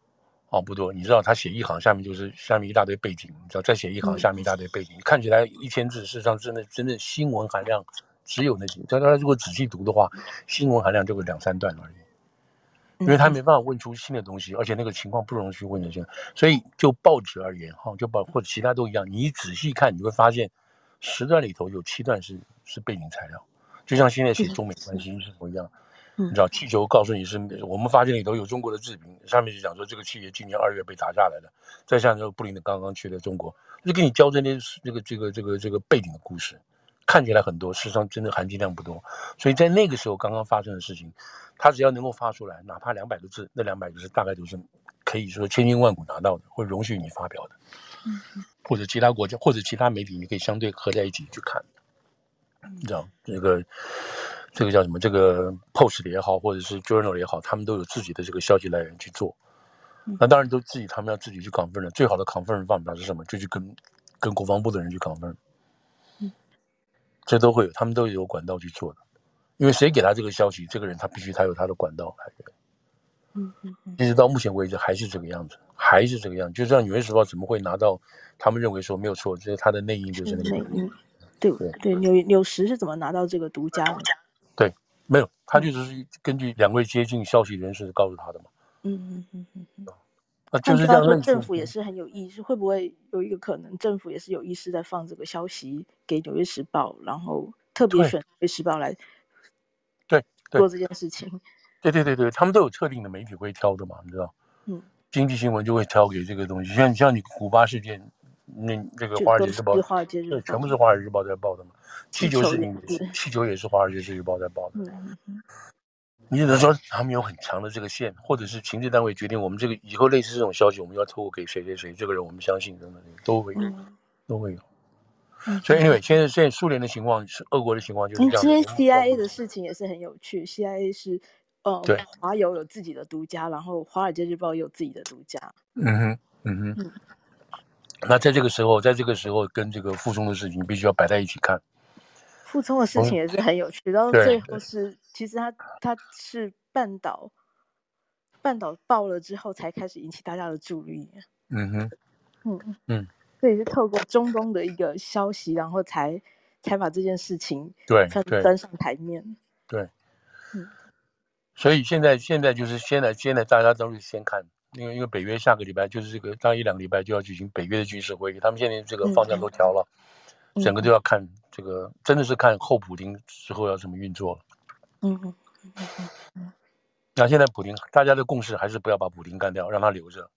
哦，不多，你知道他写一行，下面就是下面一大堆背景，你知道再写一行，下面一大堆背景，嗯、看起来一千字，事实上真的真的新闻含量只有那些。但他如果仔细读的话，新闻含量就会两三段而已，因为他没办法问出新的东西，而且那个情况不容易去问的些。所以就报纸而言，哈，就报或者其他都一样，你仔细看，你会发现十段里头有七段是是背景材料，就像现在写中美关系是不一样。你知道气球告诉你是我们发现里头有中国的制品，上面就讲说这个企业今年二月被打下来的。再像这个布林的刚刚去的中国，就给你交这些这个这个这个这个背景的故事，看起来很多，实际上真的含金量不多。所以在那个时候刚刚发生的事情，他只要能够发出来，哪怕两百个字，那两百个字大概都是可以说千辛万苦拿到的，会容许你发表的。嗯，或者其他国家或者其他媒体，你可以相对合在一起去看。你知道这个。这个叫什么？这个 Post 也好，或者是 Journal 也好，他们都有自己的这个消息来源去做。那当然都自己，他们要自己去 confirm 了。最好的 confirm 方法是什么？就去跟跟国防部的人去 confirm。这都会有，他们都有管道去做的。因为谁给他这个消息，这个人他必须他有他的管道来源。嗯嗯嗯。一直到目前为止还是这个样子，还是这个样子。就像《纽约时报》怎么会拿到？他们认为说没有错，就是他的内应，就是那个内应。对对对，纽纽时是怎么拿到这个独家的？对，没有，他就是根据两位接近消息人士告诉他的嘛。嗯嗯嗯嗯嗯。那就是这样。政府也是很有意识，会不会有一个可能，政府也是有意识在放这个消息给《纽约时报》，然后特别选《纽约时报》来对做这件事情？对对对对，他们都有特定的媒体会挑的嘛，你知道？嗯。经济新闻就会挑给这个东西，像像你古巴事件，那这个《华尔街日报》对，全部是《华尔街日报》在报的嘛。气球事情，气球也是《华尔街日报》在报的。嗯嗯你只能说他们有很强的这个线，或者是情治单位决定我们这个以后类似这种消息，我们要透过给谁谁谁，这个人我们相信等等都会有，都会有。所以因为现在现在苏联的情况是俄国的情况就是这样。今天 CIA 的事情也是很有趣，CIA 是呃华友有自己的独家，然后《华尔街日报》也有自己的独家。嗯哼，嗯哼。嗯那在这个时候，在这个时候跟这个傅聪的事情必须要摆在一起看。傅聪的事情也是很有趣，然后最后是其实他他是半岛半岛爆了之后才开始引起大家的注意。嗯哼，嗯嗯，这也是透过中东的一个消息，然后才才把这件事情对端上台面。对，嗯，所以现在现在就是现在现在大家都是先看。因为因为北约下个礼拜就是这个，大概一两个礼拜就要举行北约的军事会议，他们现在这个方向都调了，嗯、整个都要看这个，真的是看后普京之后要怎么运作了。嗯嗯嗯嗯。那现在普京大家的共识还是不要把普京干掉，让他留着。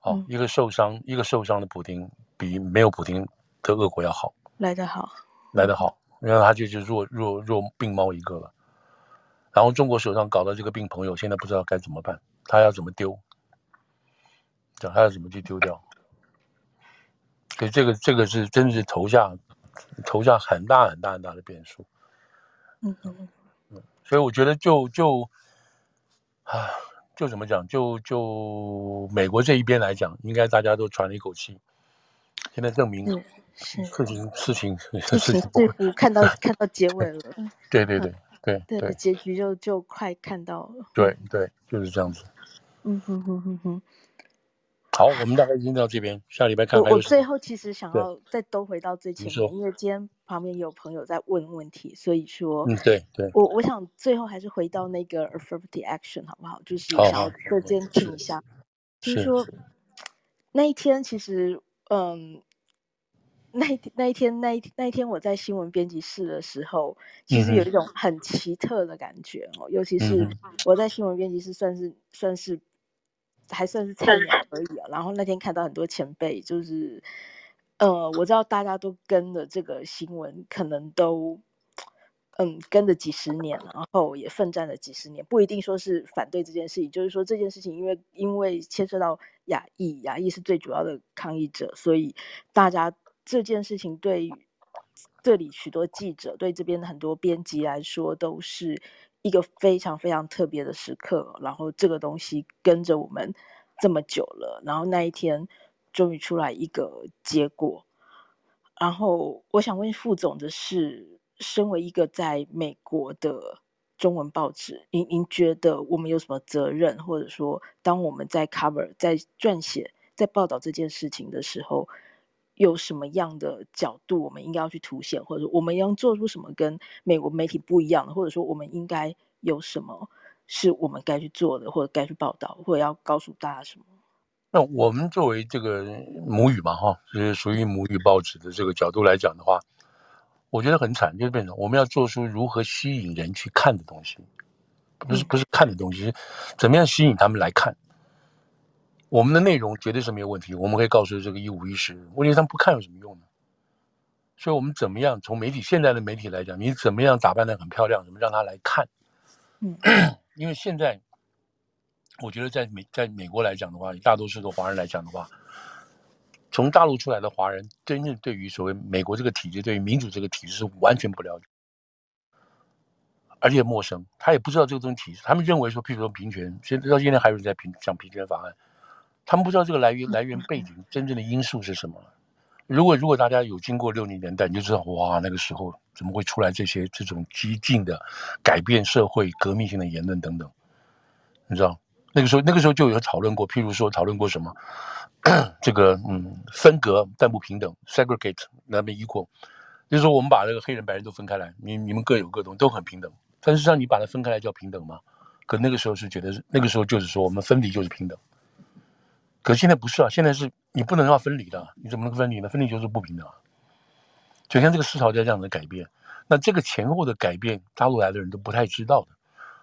好，嗯、一个受伤一个受伤的普丁比没有普丁的俄国要好，来得好，来得好，然后他就就弱弱弱病猫一个了。然后中国手上搞到这个病朋友，现在不知道该怎么办，他要怎么丢？讲他要怎么去丢掉？所以这个这个是真的是投下投下很大很大很大的变数。嗯嗯嗯。所以我觉得就就啊，就怎么讲？就就美国这一边来讲，应该大家都喘了一口气。现在证明事情事情事情似乎看到 [LAUGHS] 看到结尾了。[LAUGHS] 对对对对对，结局就就快看到了。对对，就是这样子。嗯哼哼哼哼。[LAUGHS] 好，我们大概已经到这边，下礼拜看还有。我最后其实想要再兜回到最前面，因为今天旁边有朋友在问问题，所以说，嗯，对对。我我想最后还是回到那个 affirmative action 好不好？就是想要再坚定一下，就是说那一天其实，嗯，那那一天那一那一天我在新闻编辑室的时候，其实有一种很奇特的感觉哦，尤其是我在新闻编辑室算是算是。还算是菜鸟而已啊，然后那天看到很多前辈，就是，呃，我知道大家都跟了这个新闻，可能都，嗯，跟了几十年，然后也奋战了几十年，不一定说是反对这件事情，就是说这件事情，因为因为牵涉到亚裔，亚裔是最主要的抗议者，所以大家这件事情对这里许多记者，对这边的很多编辑来说都是。一个非常非常特别的时刻，然后这个东西跟着我们这么久了，然后那一天终于出来一个结果。然后我想问副总的是，身为一个在美国的中文报纸，您您觉得我们有什么责任，或者说当我们在 cover 在撰写在报道这件事情的时候，有什么样的角度，我们应该要去凸显，或者说我们要做出什么跟美国媒体不一样的，或者说我们应该有什么是我们该去做的，或者该去报道，或者要告诉大家什么？那我们作为这个母语嘛，哈，就是属于母语报纸的这个角度来讲的话，我觉得很惨，就是变成我们要做出如何吸引人去看的东西，不是不是看的东西，是怎么样吸引他们来看。我们的内容绝对是没有问题，我们可以告诉这个一五一十，问题他们不看有什么用呢？所以，我们怎么样从媒体现在的媒体来讲，你怎么样打扮的很漂亮，怎么让他来看？嗯，[CLEARS THROAT] 因为现在我觉得在美在美国来讲的话，大多数的华人来讲的话，从大陆出来的华人，真正对于所谓美国这个体制，对于民主这个体制是完全不了解，而且陌生，他也不知道这个东西体制，他们认为说，譬如说平权，现在到现在还有人在平讲平权法案。他们不知道这个来源来源背景真正的因素是什么。如果如果大家有经过六零年代，你就知道哇，那个时候怎么会出来这些这种激进的改变社会革命性的言论等等。你知道那个时候那个时候就有讨论过，譬如说讨论过什么，这个嗯分隔但不平等，segregate 那边 equal，就是说我们把这个黑人白人都分开来，你你们各有各东西都很平等。但实际上你把它分开来叫平等吗？可那个时候是觉得那个时候就是说我们分离就是平等。可现在不是啊，现在是你不能要分离的，你怎么能分离呢？分离就是不平等。就像这个思潮在这样的改变，那这个前后的改变，大陆来的人都不太知道的。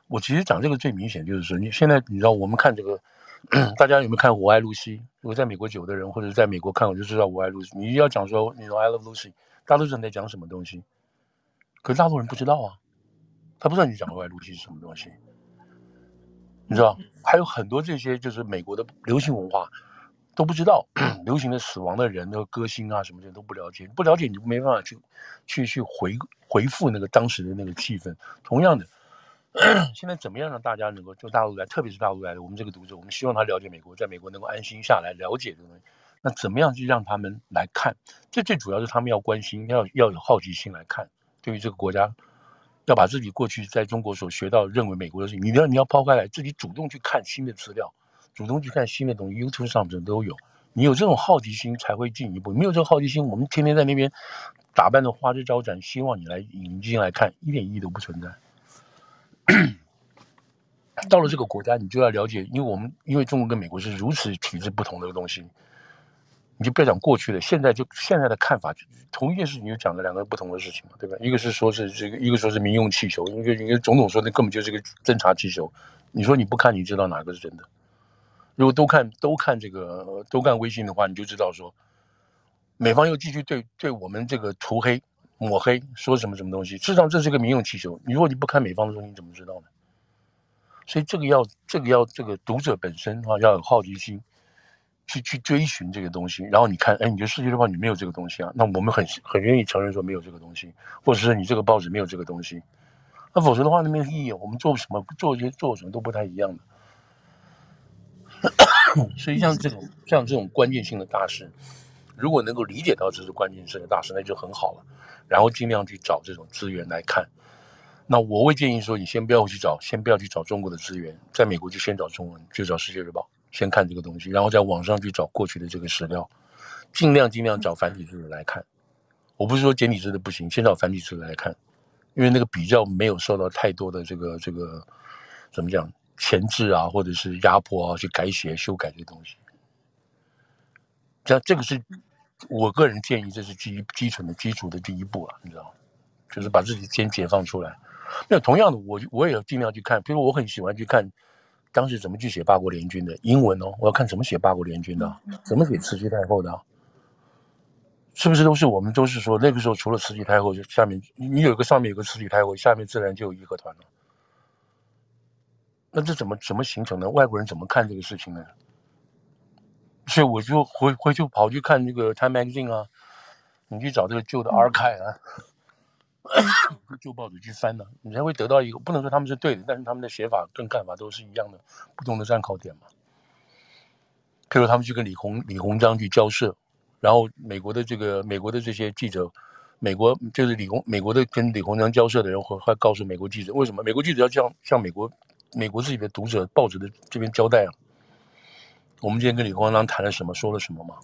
我其实讲这个最明显就是说，你现在你知道，我们看这个 [CLEARS THROAT] 大家有没有看《我爱露西》？如果在美国久的人，或者在美国看，我就知道《我爱露西》。你要讲说，你说 I love Lucy，大陆人在讲什么东西？可是大陆人不知道啊，他不知道你讲《我爱露西》是什么东西。你知道，还有很多这些就是美国的流行文化都不知道，[CLEARS THROAT] 流行的死亡的人、那个歌星啊什么的都不了解，不了解你就没办法去去去回回复那个当时的那个气氛。同样的。[CLEARS THROAT] 现在怎么样让大家能够就大陆来，特别是大陆来的我们这个读者，我们希望他了解美国，在美国能够安心下来了解这个东西。那怎么样去让他们来看？这最主要是他们要关心，要要有好奇心来看。对于这个国家，要把自己过去在中国所学到认为美国的事情，你要你要抛开来，自己主动去看新的资料，主动去看新的东西，YouTube 上面都有。你有这种好奇心才会进一步。没有这个好奇心，我们天天在那边打扮的花枝招展，希望你来引进来看，一点意义都不存在。到了这个国家，你就要了解，因为我们因为中国跟美国是如此体制不同的东西，你就不要讲过去的，现在就现在的看法，同一件事情就讲了两个不同的事情嘛，对吧？一个是说是这个，一个说是民用气球，一个一个总统说那根本就是个侦察气球，你说你不看，你知道哪个是真的？如果都看都看这个都看微信的话，你就知道说，美方又继续对对我们这个涂黑。抹黑说什么什么东西？事实上这是个民用气球。你如果你不看美方的东西，你怎么知道呢？所以这个要这个要这个读者本身啊要有好奇心，去去追寻这个东西。然后你看，哎，你觉得世界日报你没有这个东西啊？那我们很很愿意承认说没有这个东西，或者是你这个报纸没有这个东西。那否则的话，那没有意义。我们做什么做一些做什么都不太一样的。[COUGHS] 所以像这种像这种关键性的大事，如果能够理解到这是关键性的大事，那就很好了。然后尽量去找这种资源来看。那我会建议说，你先不要去找，先不要去找中国的资源，在美国就先找中文，就找《世界日报》，先看这个东西，然后在网上去找过去的这个史料，尽量尽量找繁体字的来看。我不是说简体字的不行，先找繁体字的来看，因为那个比较没有受到太多的这个这个怎么讲钳制啊，或者是压迫啊，去改写修改这个东西。这这个是。我个人建议，这是基基础的基础的第一步了，你知道吗？就是把自己先解放出来。那同样的，我我也要尽量去看，比如我很喜欢去看当时怎么去写八国联军的英文哦，我要看怎么写八国联军的，怎么写慈禧太后的，是不是都是我们都是说那个时候除了慈禧太后，就下面你有一个上面有个慈禧太后，下面自然就有义和团了。那这怎么怎么形成的？外国人怎么看这个事情呢？所以我就回回去跑去看那个《Time Magazine》啊，你去找这个旧的 archive 啊，旧报纸去翻呢、你才会得到一个不能说他们是对的，但是他们的写法跟看法都是一样的，不同的参考点嘛。譬如他们去跟李鸿李鸿章去交涉，然后美国的这个美国的这些记者，美国就是李鸿美国的跟李鸿章交涉的人会会告诉美国记者，为什么美国记者要向向美国美国自己的读者报纸的这边交代啊？我们今天跟李鸿章谈了什么，说了什么吗？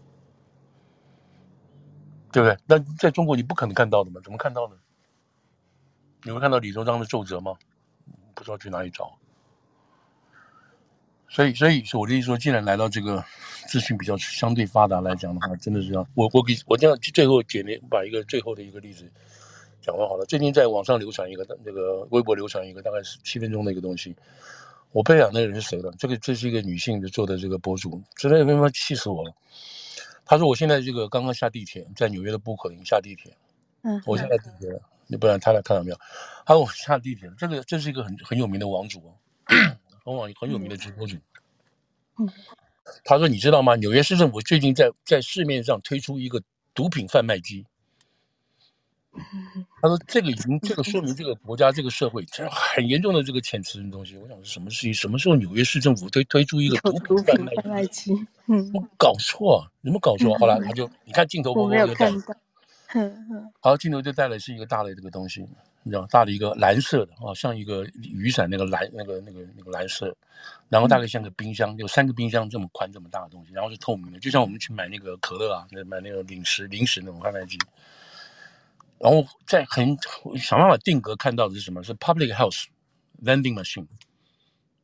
对不对？那在中国你不可能看到的嘛？怎么看到呢？你会看到李鸿章的奏折吗？不知道去哪里找。所以，所以说我的意思说，既然来到这个资讯比较相对发达来讲的话，真的是这样。我我给我这样最后简单把一个最后的一个例子讲完好了。最近在网上流传一个那个微博流传一个大概是七分钟的一个东西。我不讲那个人是谁了，这个这是一个女性的做的这个博主，真的他妈气死我了。他说我现在这个刚刚下地铁，在纽约的布鲁克林下地铁，嗯，我下地铁了，你不然他俩看到没有？他说我下地铁，这个这是一个很很有名的网主哦，很网很有名的直播主。嗯，他说你知道吗？纽约市政府最近在在市面上推出一个毒品贩卖机。[LAUGHS] 他说：“这个已经，这个说明这个国家、这个社会，这很严重的这个潜词的东西。我想是什么事情？什么时候纽约市政府推推出一个毒品贩卖机？嗯，搞错、啊，有没有搞错？后来他就你看镜头，我没有看到。好，镜头就带来是一个大的这个东西，你知道，大的一个蓝色的啊，像一个雨伞那个蓝，那个那个那个蓝色，然后大概像个冰箱，有三个冰箱这么宽这么大的东西，然后是透明的，就像我们去买那个可乐啊，买那个零食零食那种贩卖机。”然后在很想办法定格看到的是什么？是 public house vending machine。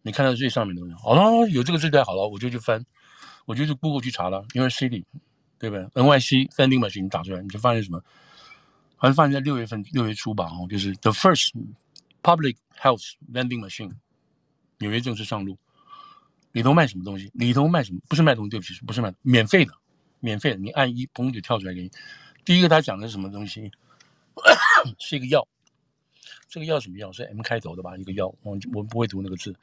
你看到最上面的东西，好了，有这个字代好了，我就去翻，我就去 Google 去查了，因为 City 对不对？NYC vending machine 打出来，你就发现什么？好像发现在六月份六月初吧，哦，就是 the first public health vending machine，纽约正式上路。里头卖什么东西？里头卖什么？不是卖东西，对不起，不是卖，免费的，免费的，你按一，砰就跳出来给你。第一个他讲的是什么东西？是一个药，这个药什么药？是 M 开头的吧？一个药，我我不会读那个字。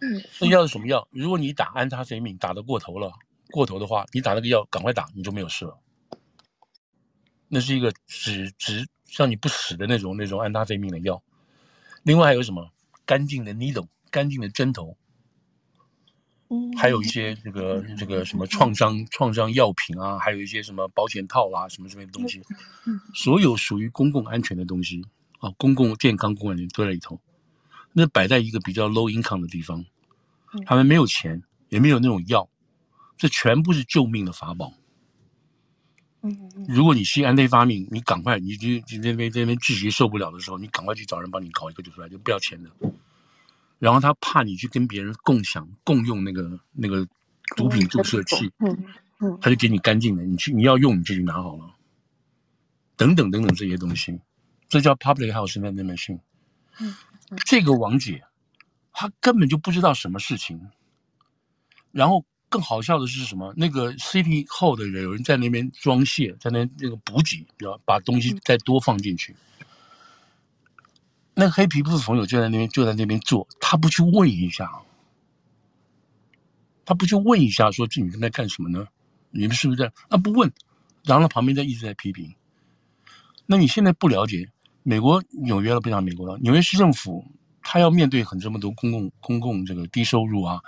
嗯，这药是什么药？如果你打安他非命打得过头了，过头的话，你打那个药赶快打，你就没有事了。那是一个只只让你不死的那种那种安他非命的药。另外还有什么？干净的 needle，干净的针头。嗯，还有一些这个这个什么创伤创伤药品啊，还有一些什么保险套啦、啊，什么什么东西。[LAUGHS] 所有属于公共安全的东西啊，公共健康公安全都在里头。那摆在一个比较 low income 的地方，他们没有钱，也没有那种药，这全部是救命的法宝。嗯，如果你吸安非他命，你赶快，你就就那边那边窒息受不了的时候，你赶快去找人帮你搞一个就出来，就不要钱的。然后他怕你去跟别人共享共用那个那个毒品注射器，嗯嗯，他就给你干净的，你去你要用你就去拿好了。等等等等这些东西，这叫 public health。嗯。这个王姐，她根本就不知道什么事情。然后更好笑的是什么？那个 City Hall 的人有人在那边装卸，在那那个补给，要把东西再多放进去。那个黑皮肤的朋友就在那边就在那边做，他不去问一下，他不去问一下，说这女人在干什么呢？你们是不是在？他不问，然后旁边在一直在批评。那你现在不了解？美国纽约了，不讲美国了。纽约市政府他要面对很这么多公共公共这个低收入啊，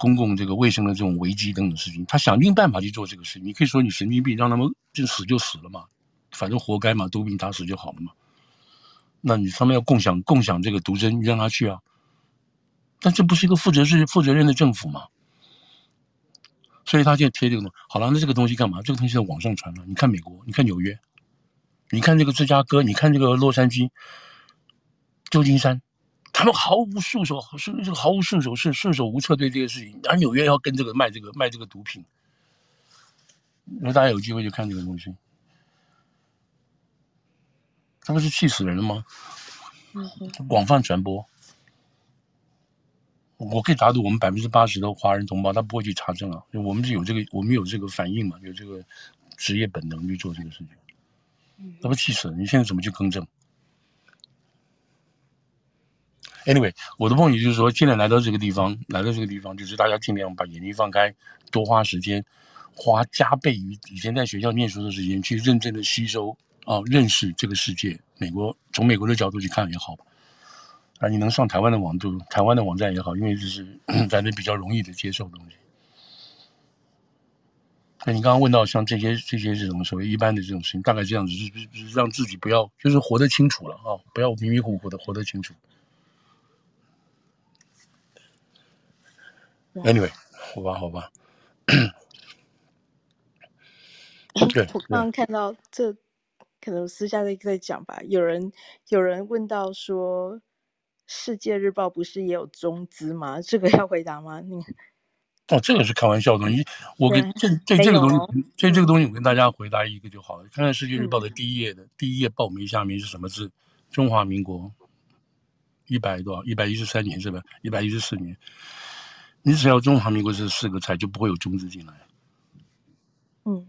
公共这个卫生的这种危机等等事情，他想尽办法去做这个事情。你可以说你神经病，让他们就死就死了嘛，反正活该嘛，毒病打死就好了嘛。那你他们要共享共享这个毒针，你让他去啊。但这不是一个负责是负责任的政府嘛？所以他现在贴这个东西，好了，那这个东西干嘛？这个东西在网上传了。你看美国，你看纽约。你看这个芝加哥，你看这个洛杉矶、旧金山，他们毫无束手，是这个毫无束手，是束手无策对这个事情。而纽约要跟这个卖这个卖这个毒品，那大家有机会就看这个东西，他不是气死人了吗？广泛传播，我可以打赌，我们百分之八十的华人同胞他不会去查证啊，我们是有这个，我们有这个反应嘛，有这个职业本能去做这个事情。那不气死了！你现在怎么去更正？Anyway，我的梦也就是说，现在来到这个地方，来到这个地方，就是大家尽量把眼睛放开，多花时间，花加倍于以前在学校念书的时间，去认真的吸收啊，认识这个世界。美国从美国的角度去看也好，啊，你能上台湾的网度，台湾的网站也好，因为这是 [CLEARS THROAT] 咱们比较容易的接受的东西。那你刚刚问到像这些这些这种所谓一般的这种事情，大概这样子，是就是让自己不要就是活得清楚了啊，不要迷迷糊糊的活得清楚。Anyway，好吧，好吧。对，我刚刚看到这，可能私下在在讲吧。有人有人问到说，《世界日报》不是也有中资吗？这个要回答吗？你？哦，这个是开玩笑的东西。我跟这这这个东西，这这个东西，我跟大家回答一个就好了。看看《世界日报》的第一页的第一页报名下面是什么字？中华民国一百多少？一百一十三年是吧？一百一十四年。你只要中华民国这四个字，就不会有中字进来。嗯。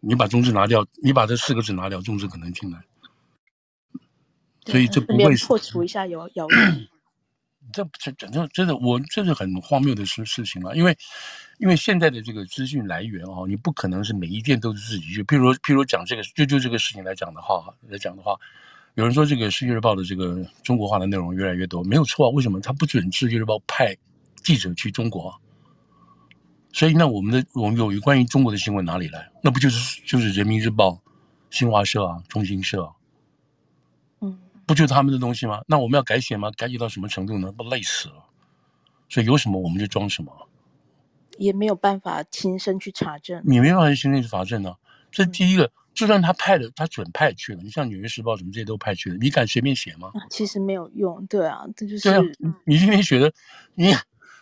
你把中字拿掉，你把这四个字拿掉，中字可能进来。所以这不会破除一下谣谣言。[CLEARS THROAT] 这这真的真的，我这是很荒谬的事事情了，因为因为现在的这个资讯来源啊，你不可能是每一件都是自己去。譬如譬如讲这个，就就这个事情来讲的话，来讲的话，有人说这个《世界日报》的这个中国化的内容越来越多，没有错啊。为什么他不准《世界日报》派记者去中国？所以那我们的我们有关于中国的新闻哪里来？那不就是就是《人民日报》、新华社啊、中新社啊。不就是他们的东西吗？那我们要改写吗？改写到什么程度呢？不累死了。所以有什么我们就装什么，也没有办法亲身去查证。你没办法亲身去查证呢、啊。这第一个，嗯、就算他派的，他准派去了。你像《纽约时报》什么这些都派去了，你敢随便写吗？其实没有用，对啊，这就是。对啊，你今天写的，你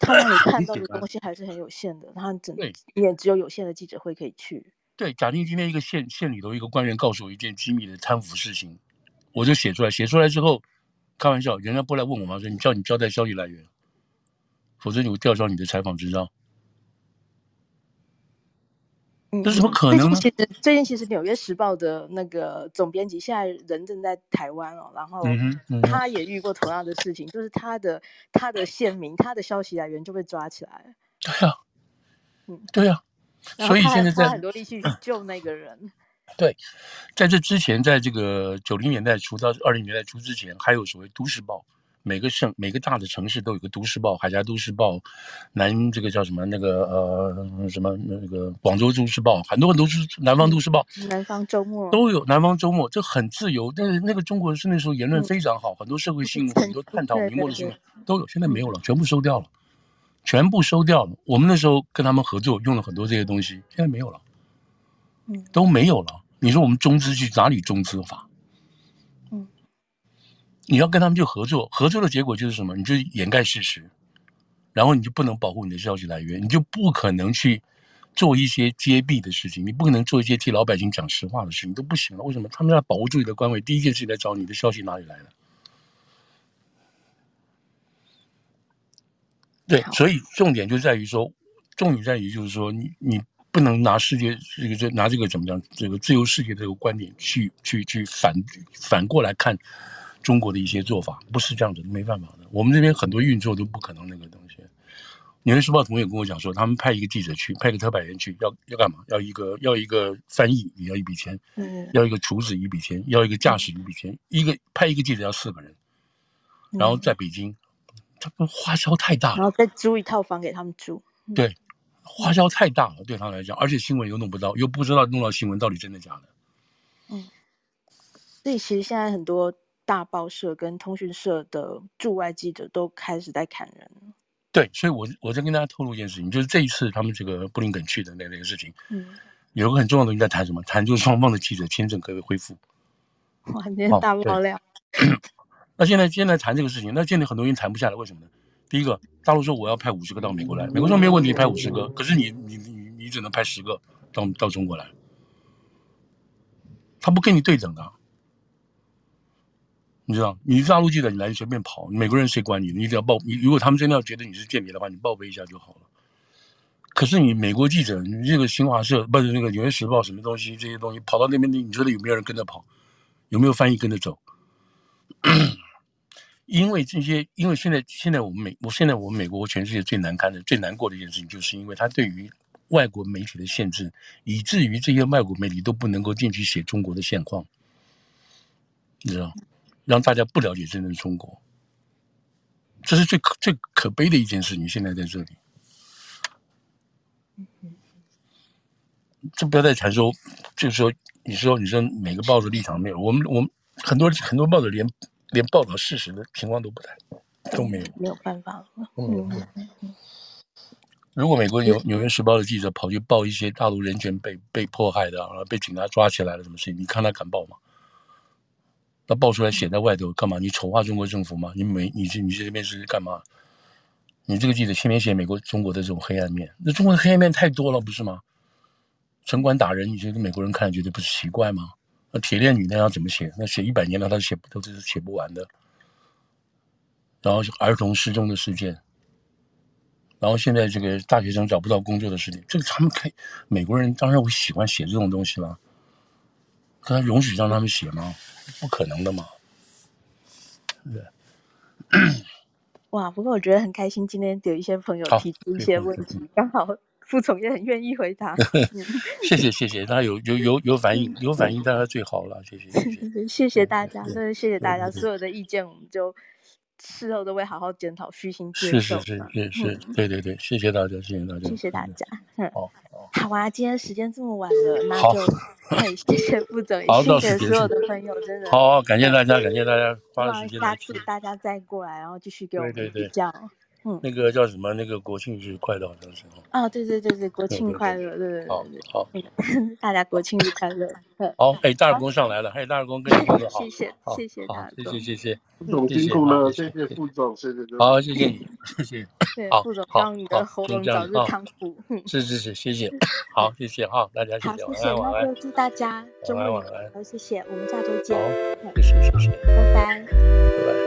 他让你看到的东西还是很有限的。他整对也只有有限的记者会可以去。对，假定今天一个县县里头一个官员告诉我一件机密的贪腐事情。我就写出来，写出来之后，开玩笑，人家不来问我吗？说你叫你交代消息来源，否则你会吊销你的采访执照。嗯，这怎么可能呢？其实最近其实《纽约时报》的那个总编辑现在人正在台湾哦，然后他也遇过同样的事情，嗯、就是他的他的县民，他的消息来源就被抓起来了。对呀，嗯，对呀，所以现在在很多力气去 [CLEARS THROAT] 救那个人。对，在这之前，在这个九零年代初到二零年代初之前，还有所谓《都市报》，每个省每个大的城市都有个《都市报》，海峡都市报，南这个叫什么那个呃什么那个广州都市报，很多很多是南方都市报，南方周末都有南方周末，这很自由。但是那个中国人是那时候言论非常好，嗯、很多社会新闻、[LAUGHS] 很多探讨明末的新闻都有，现在没有了，全部收掉了，全部收掉了。我们那时候跟他们合作，用了很多这些东西，现在没有了，嗯，都没有了。你说我们中资去哪里中资法？你要跟他们就合作，合作的结果就是什么？你就掩盖事实，然后你就不能保护你的消息来源，你就不可能去做一些揭弊的事情，你不可能做一些替老百姓讲实话的事情，都不行了。为什么？他们要保护自己的官位，第一件事情来找你的消息哪里来的？对，所以重点就在于说，重点在于就是说，你你。不能拿世界这个这拿这个怎么讲？这个自由世界这个观点去去去反反过来看中国的一些做法，不是这样子，没办法的。我们这边很多运作都不可能那个东西。纽约时报同学跟我讲说，他们派一个记者去，派个特派员去，要要干嘛？要一个要一个翻译也要一笔钱，嗯，要一个厨子一笔钱，要一个驾驶一笔钱，嗯、一个派一个记者要四个人，然后在北京，他不花销太大了，然后再租一套房给他们住，嗯、对。花销太大了，对他来讲，而且新闻又弄不到，又不知道弄到新闻到底真的假的。嗯，所以其实现在很多大报社跟通讯社的驻外记者都开始在砍人。对，所以我我在跟大家透露一件事情，就是这一次他们这个布林肯去的那那个事情，嗯，有个很重要的东西在谈什么？谈就是双方的记者签证可以恢复。哇，今天大爆料。哦、那现在现在谈这个事情，那现在很多人谈不下来，为什么呢？第一个，大陆说我要派五十个到美国来，美国说没有问题，派五十个，可是你你你你只能派十个到到中国来，他不跟你对等的，你知道？你是大陆记者，你来随便跑，美国人谁管你？你只要报，你如果他们真的要觉得你是间谍的话，你报备一下就好了。可是你美国记者，你这个新华社不是那个纽约时报什么东西这些东西跑到那边，你你觉得有没有人跟着跑？有没有翻译跟着走？[COUGHS] 因为这些，因为现在现在我们美，我现在我们美国全世界最难堪的、最难过的一件事情，就是因为他对于外国媒体的限制，以至于这些外国媒体都不能够进去写中国的现况，你知道，让大家不了解真正的中国，这是最可最可悲的一件事情。现在在这里，这不要再谈说，就是说，你说你说每个报纸立场没有，我们我们很多很多报纸连。连报道事实的情况都不太都没有，没有办法了。嗯，如果美国纽纽约时报的记者跑去报一些大陆人权被被迫害的，然后被警察抓起来了什么事情，你看他敢报吗？他爆出来写在外头干嘛？你丑化中国政府吗？你美你这你这边是干嘛？你这个记者天天写美国中国的这种黑暗面，那中国的黑暗面太多了，不是吗？城管打人，你觉得美国人看觉得不是奇怪吗？那铁链女那要怎么写？那写一百年了，他写都是写不完的。然后儿童失踪的事件，然后现在这个大学生找不到工作的事情，这个他们可以，美国人当然会喜欢写这种东西了。可他容许让他们写吗？不可能的嘛。对。[COUGHS] 哇，不过我觉得很开心，今天有一些朋友提出一些问题，刚好。[LAUGHS] 副总也很愿意回答，[LAUGHS] 谢谢谢谢，他有有有有反应，有反应大家最好了，谢谢，谢谢 [LAUGHS] 大家，真的谢谢大家，所有的意见我们就事后都会好好检讨，虚心接受。是是是是是，对对对，谢谢大家，谢谢大家，谢谢大家。好，好啊，今天时间这么晚了，[LAUGHS] 那就 [LAUGHS] 谢谢副总，谢谢所有的朋友，真的好，感谢大家，感谢大家花了时间，下次大家再过来，然后继续给我们比较。嗯，那个叫什么？那个国庆日快乐，好像是。哦，对对对对，国庆快乐，对对对。好，好，[LAUGHS] 大家国庆日快乐。好，哎，大耳公上来了，嘿，大耳公跟你说 [LAUGHS] 好。谢谢，谢谢大耳公，谢谢谢谢。副总辛苦了，谢谢副总，谢谢。好，谢谢你，[LAUGHS] 谢谢。对，副总，让你的喉咙早日康复。是是是，谢谢。好，谢谢哈，大家谢谢。好，谢谢，那就祝大家周末晚安。好，谢谢，我们下周见。好，谢谢谢谢，拜拜拜拜。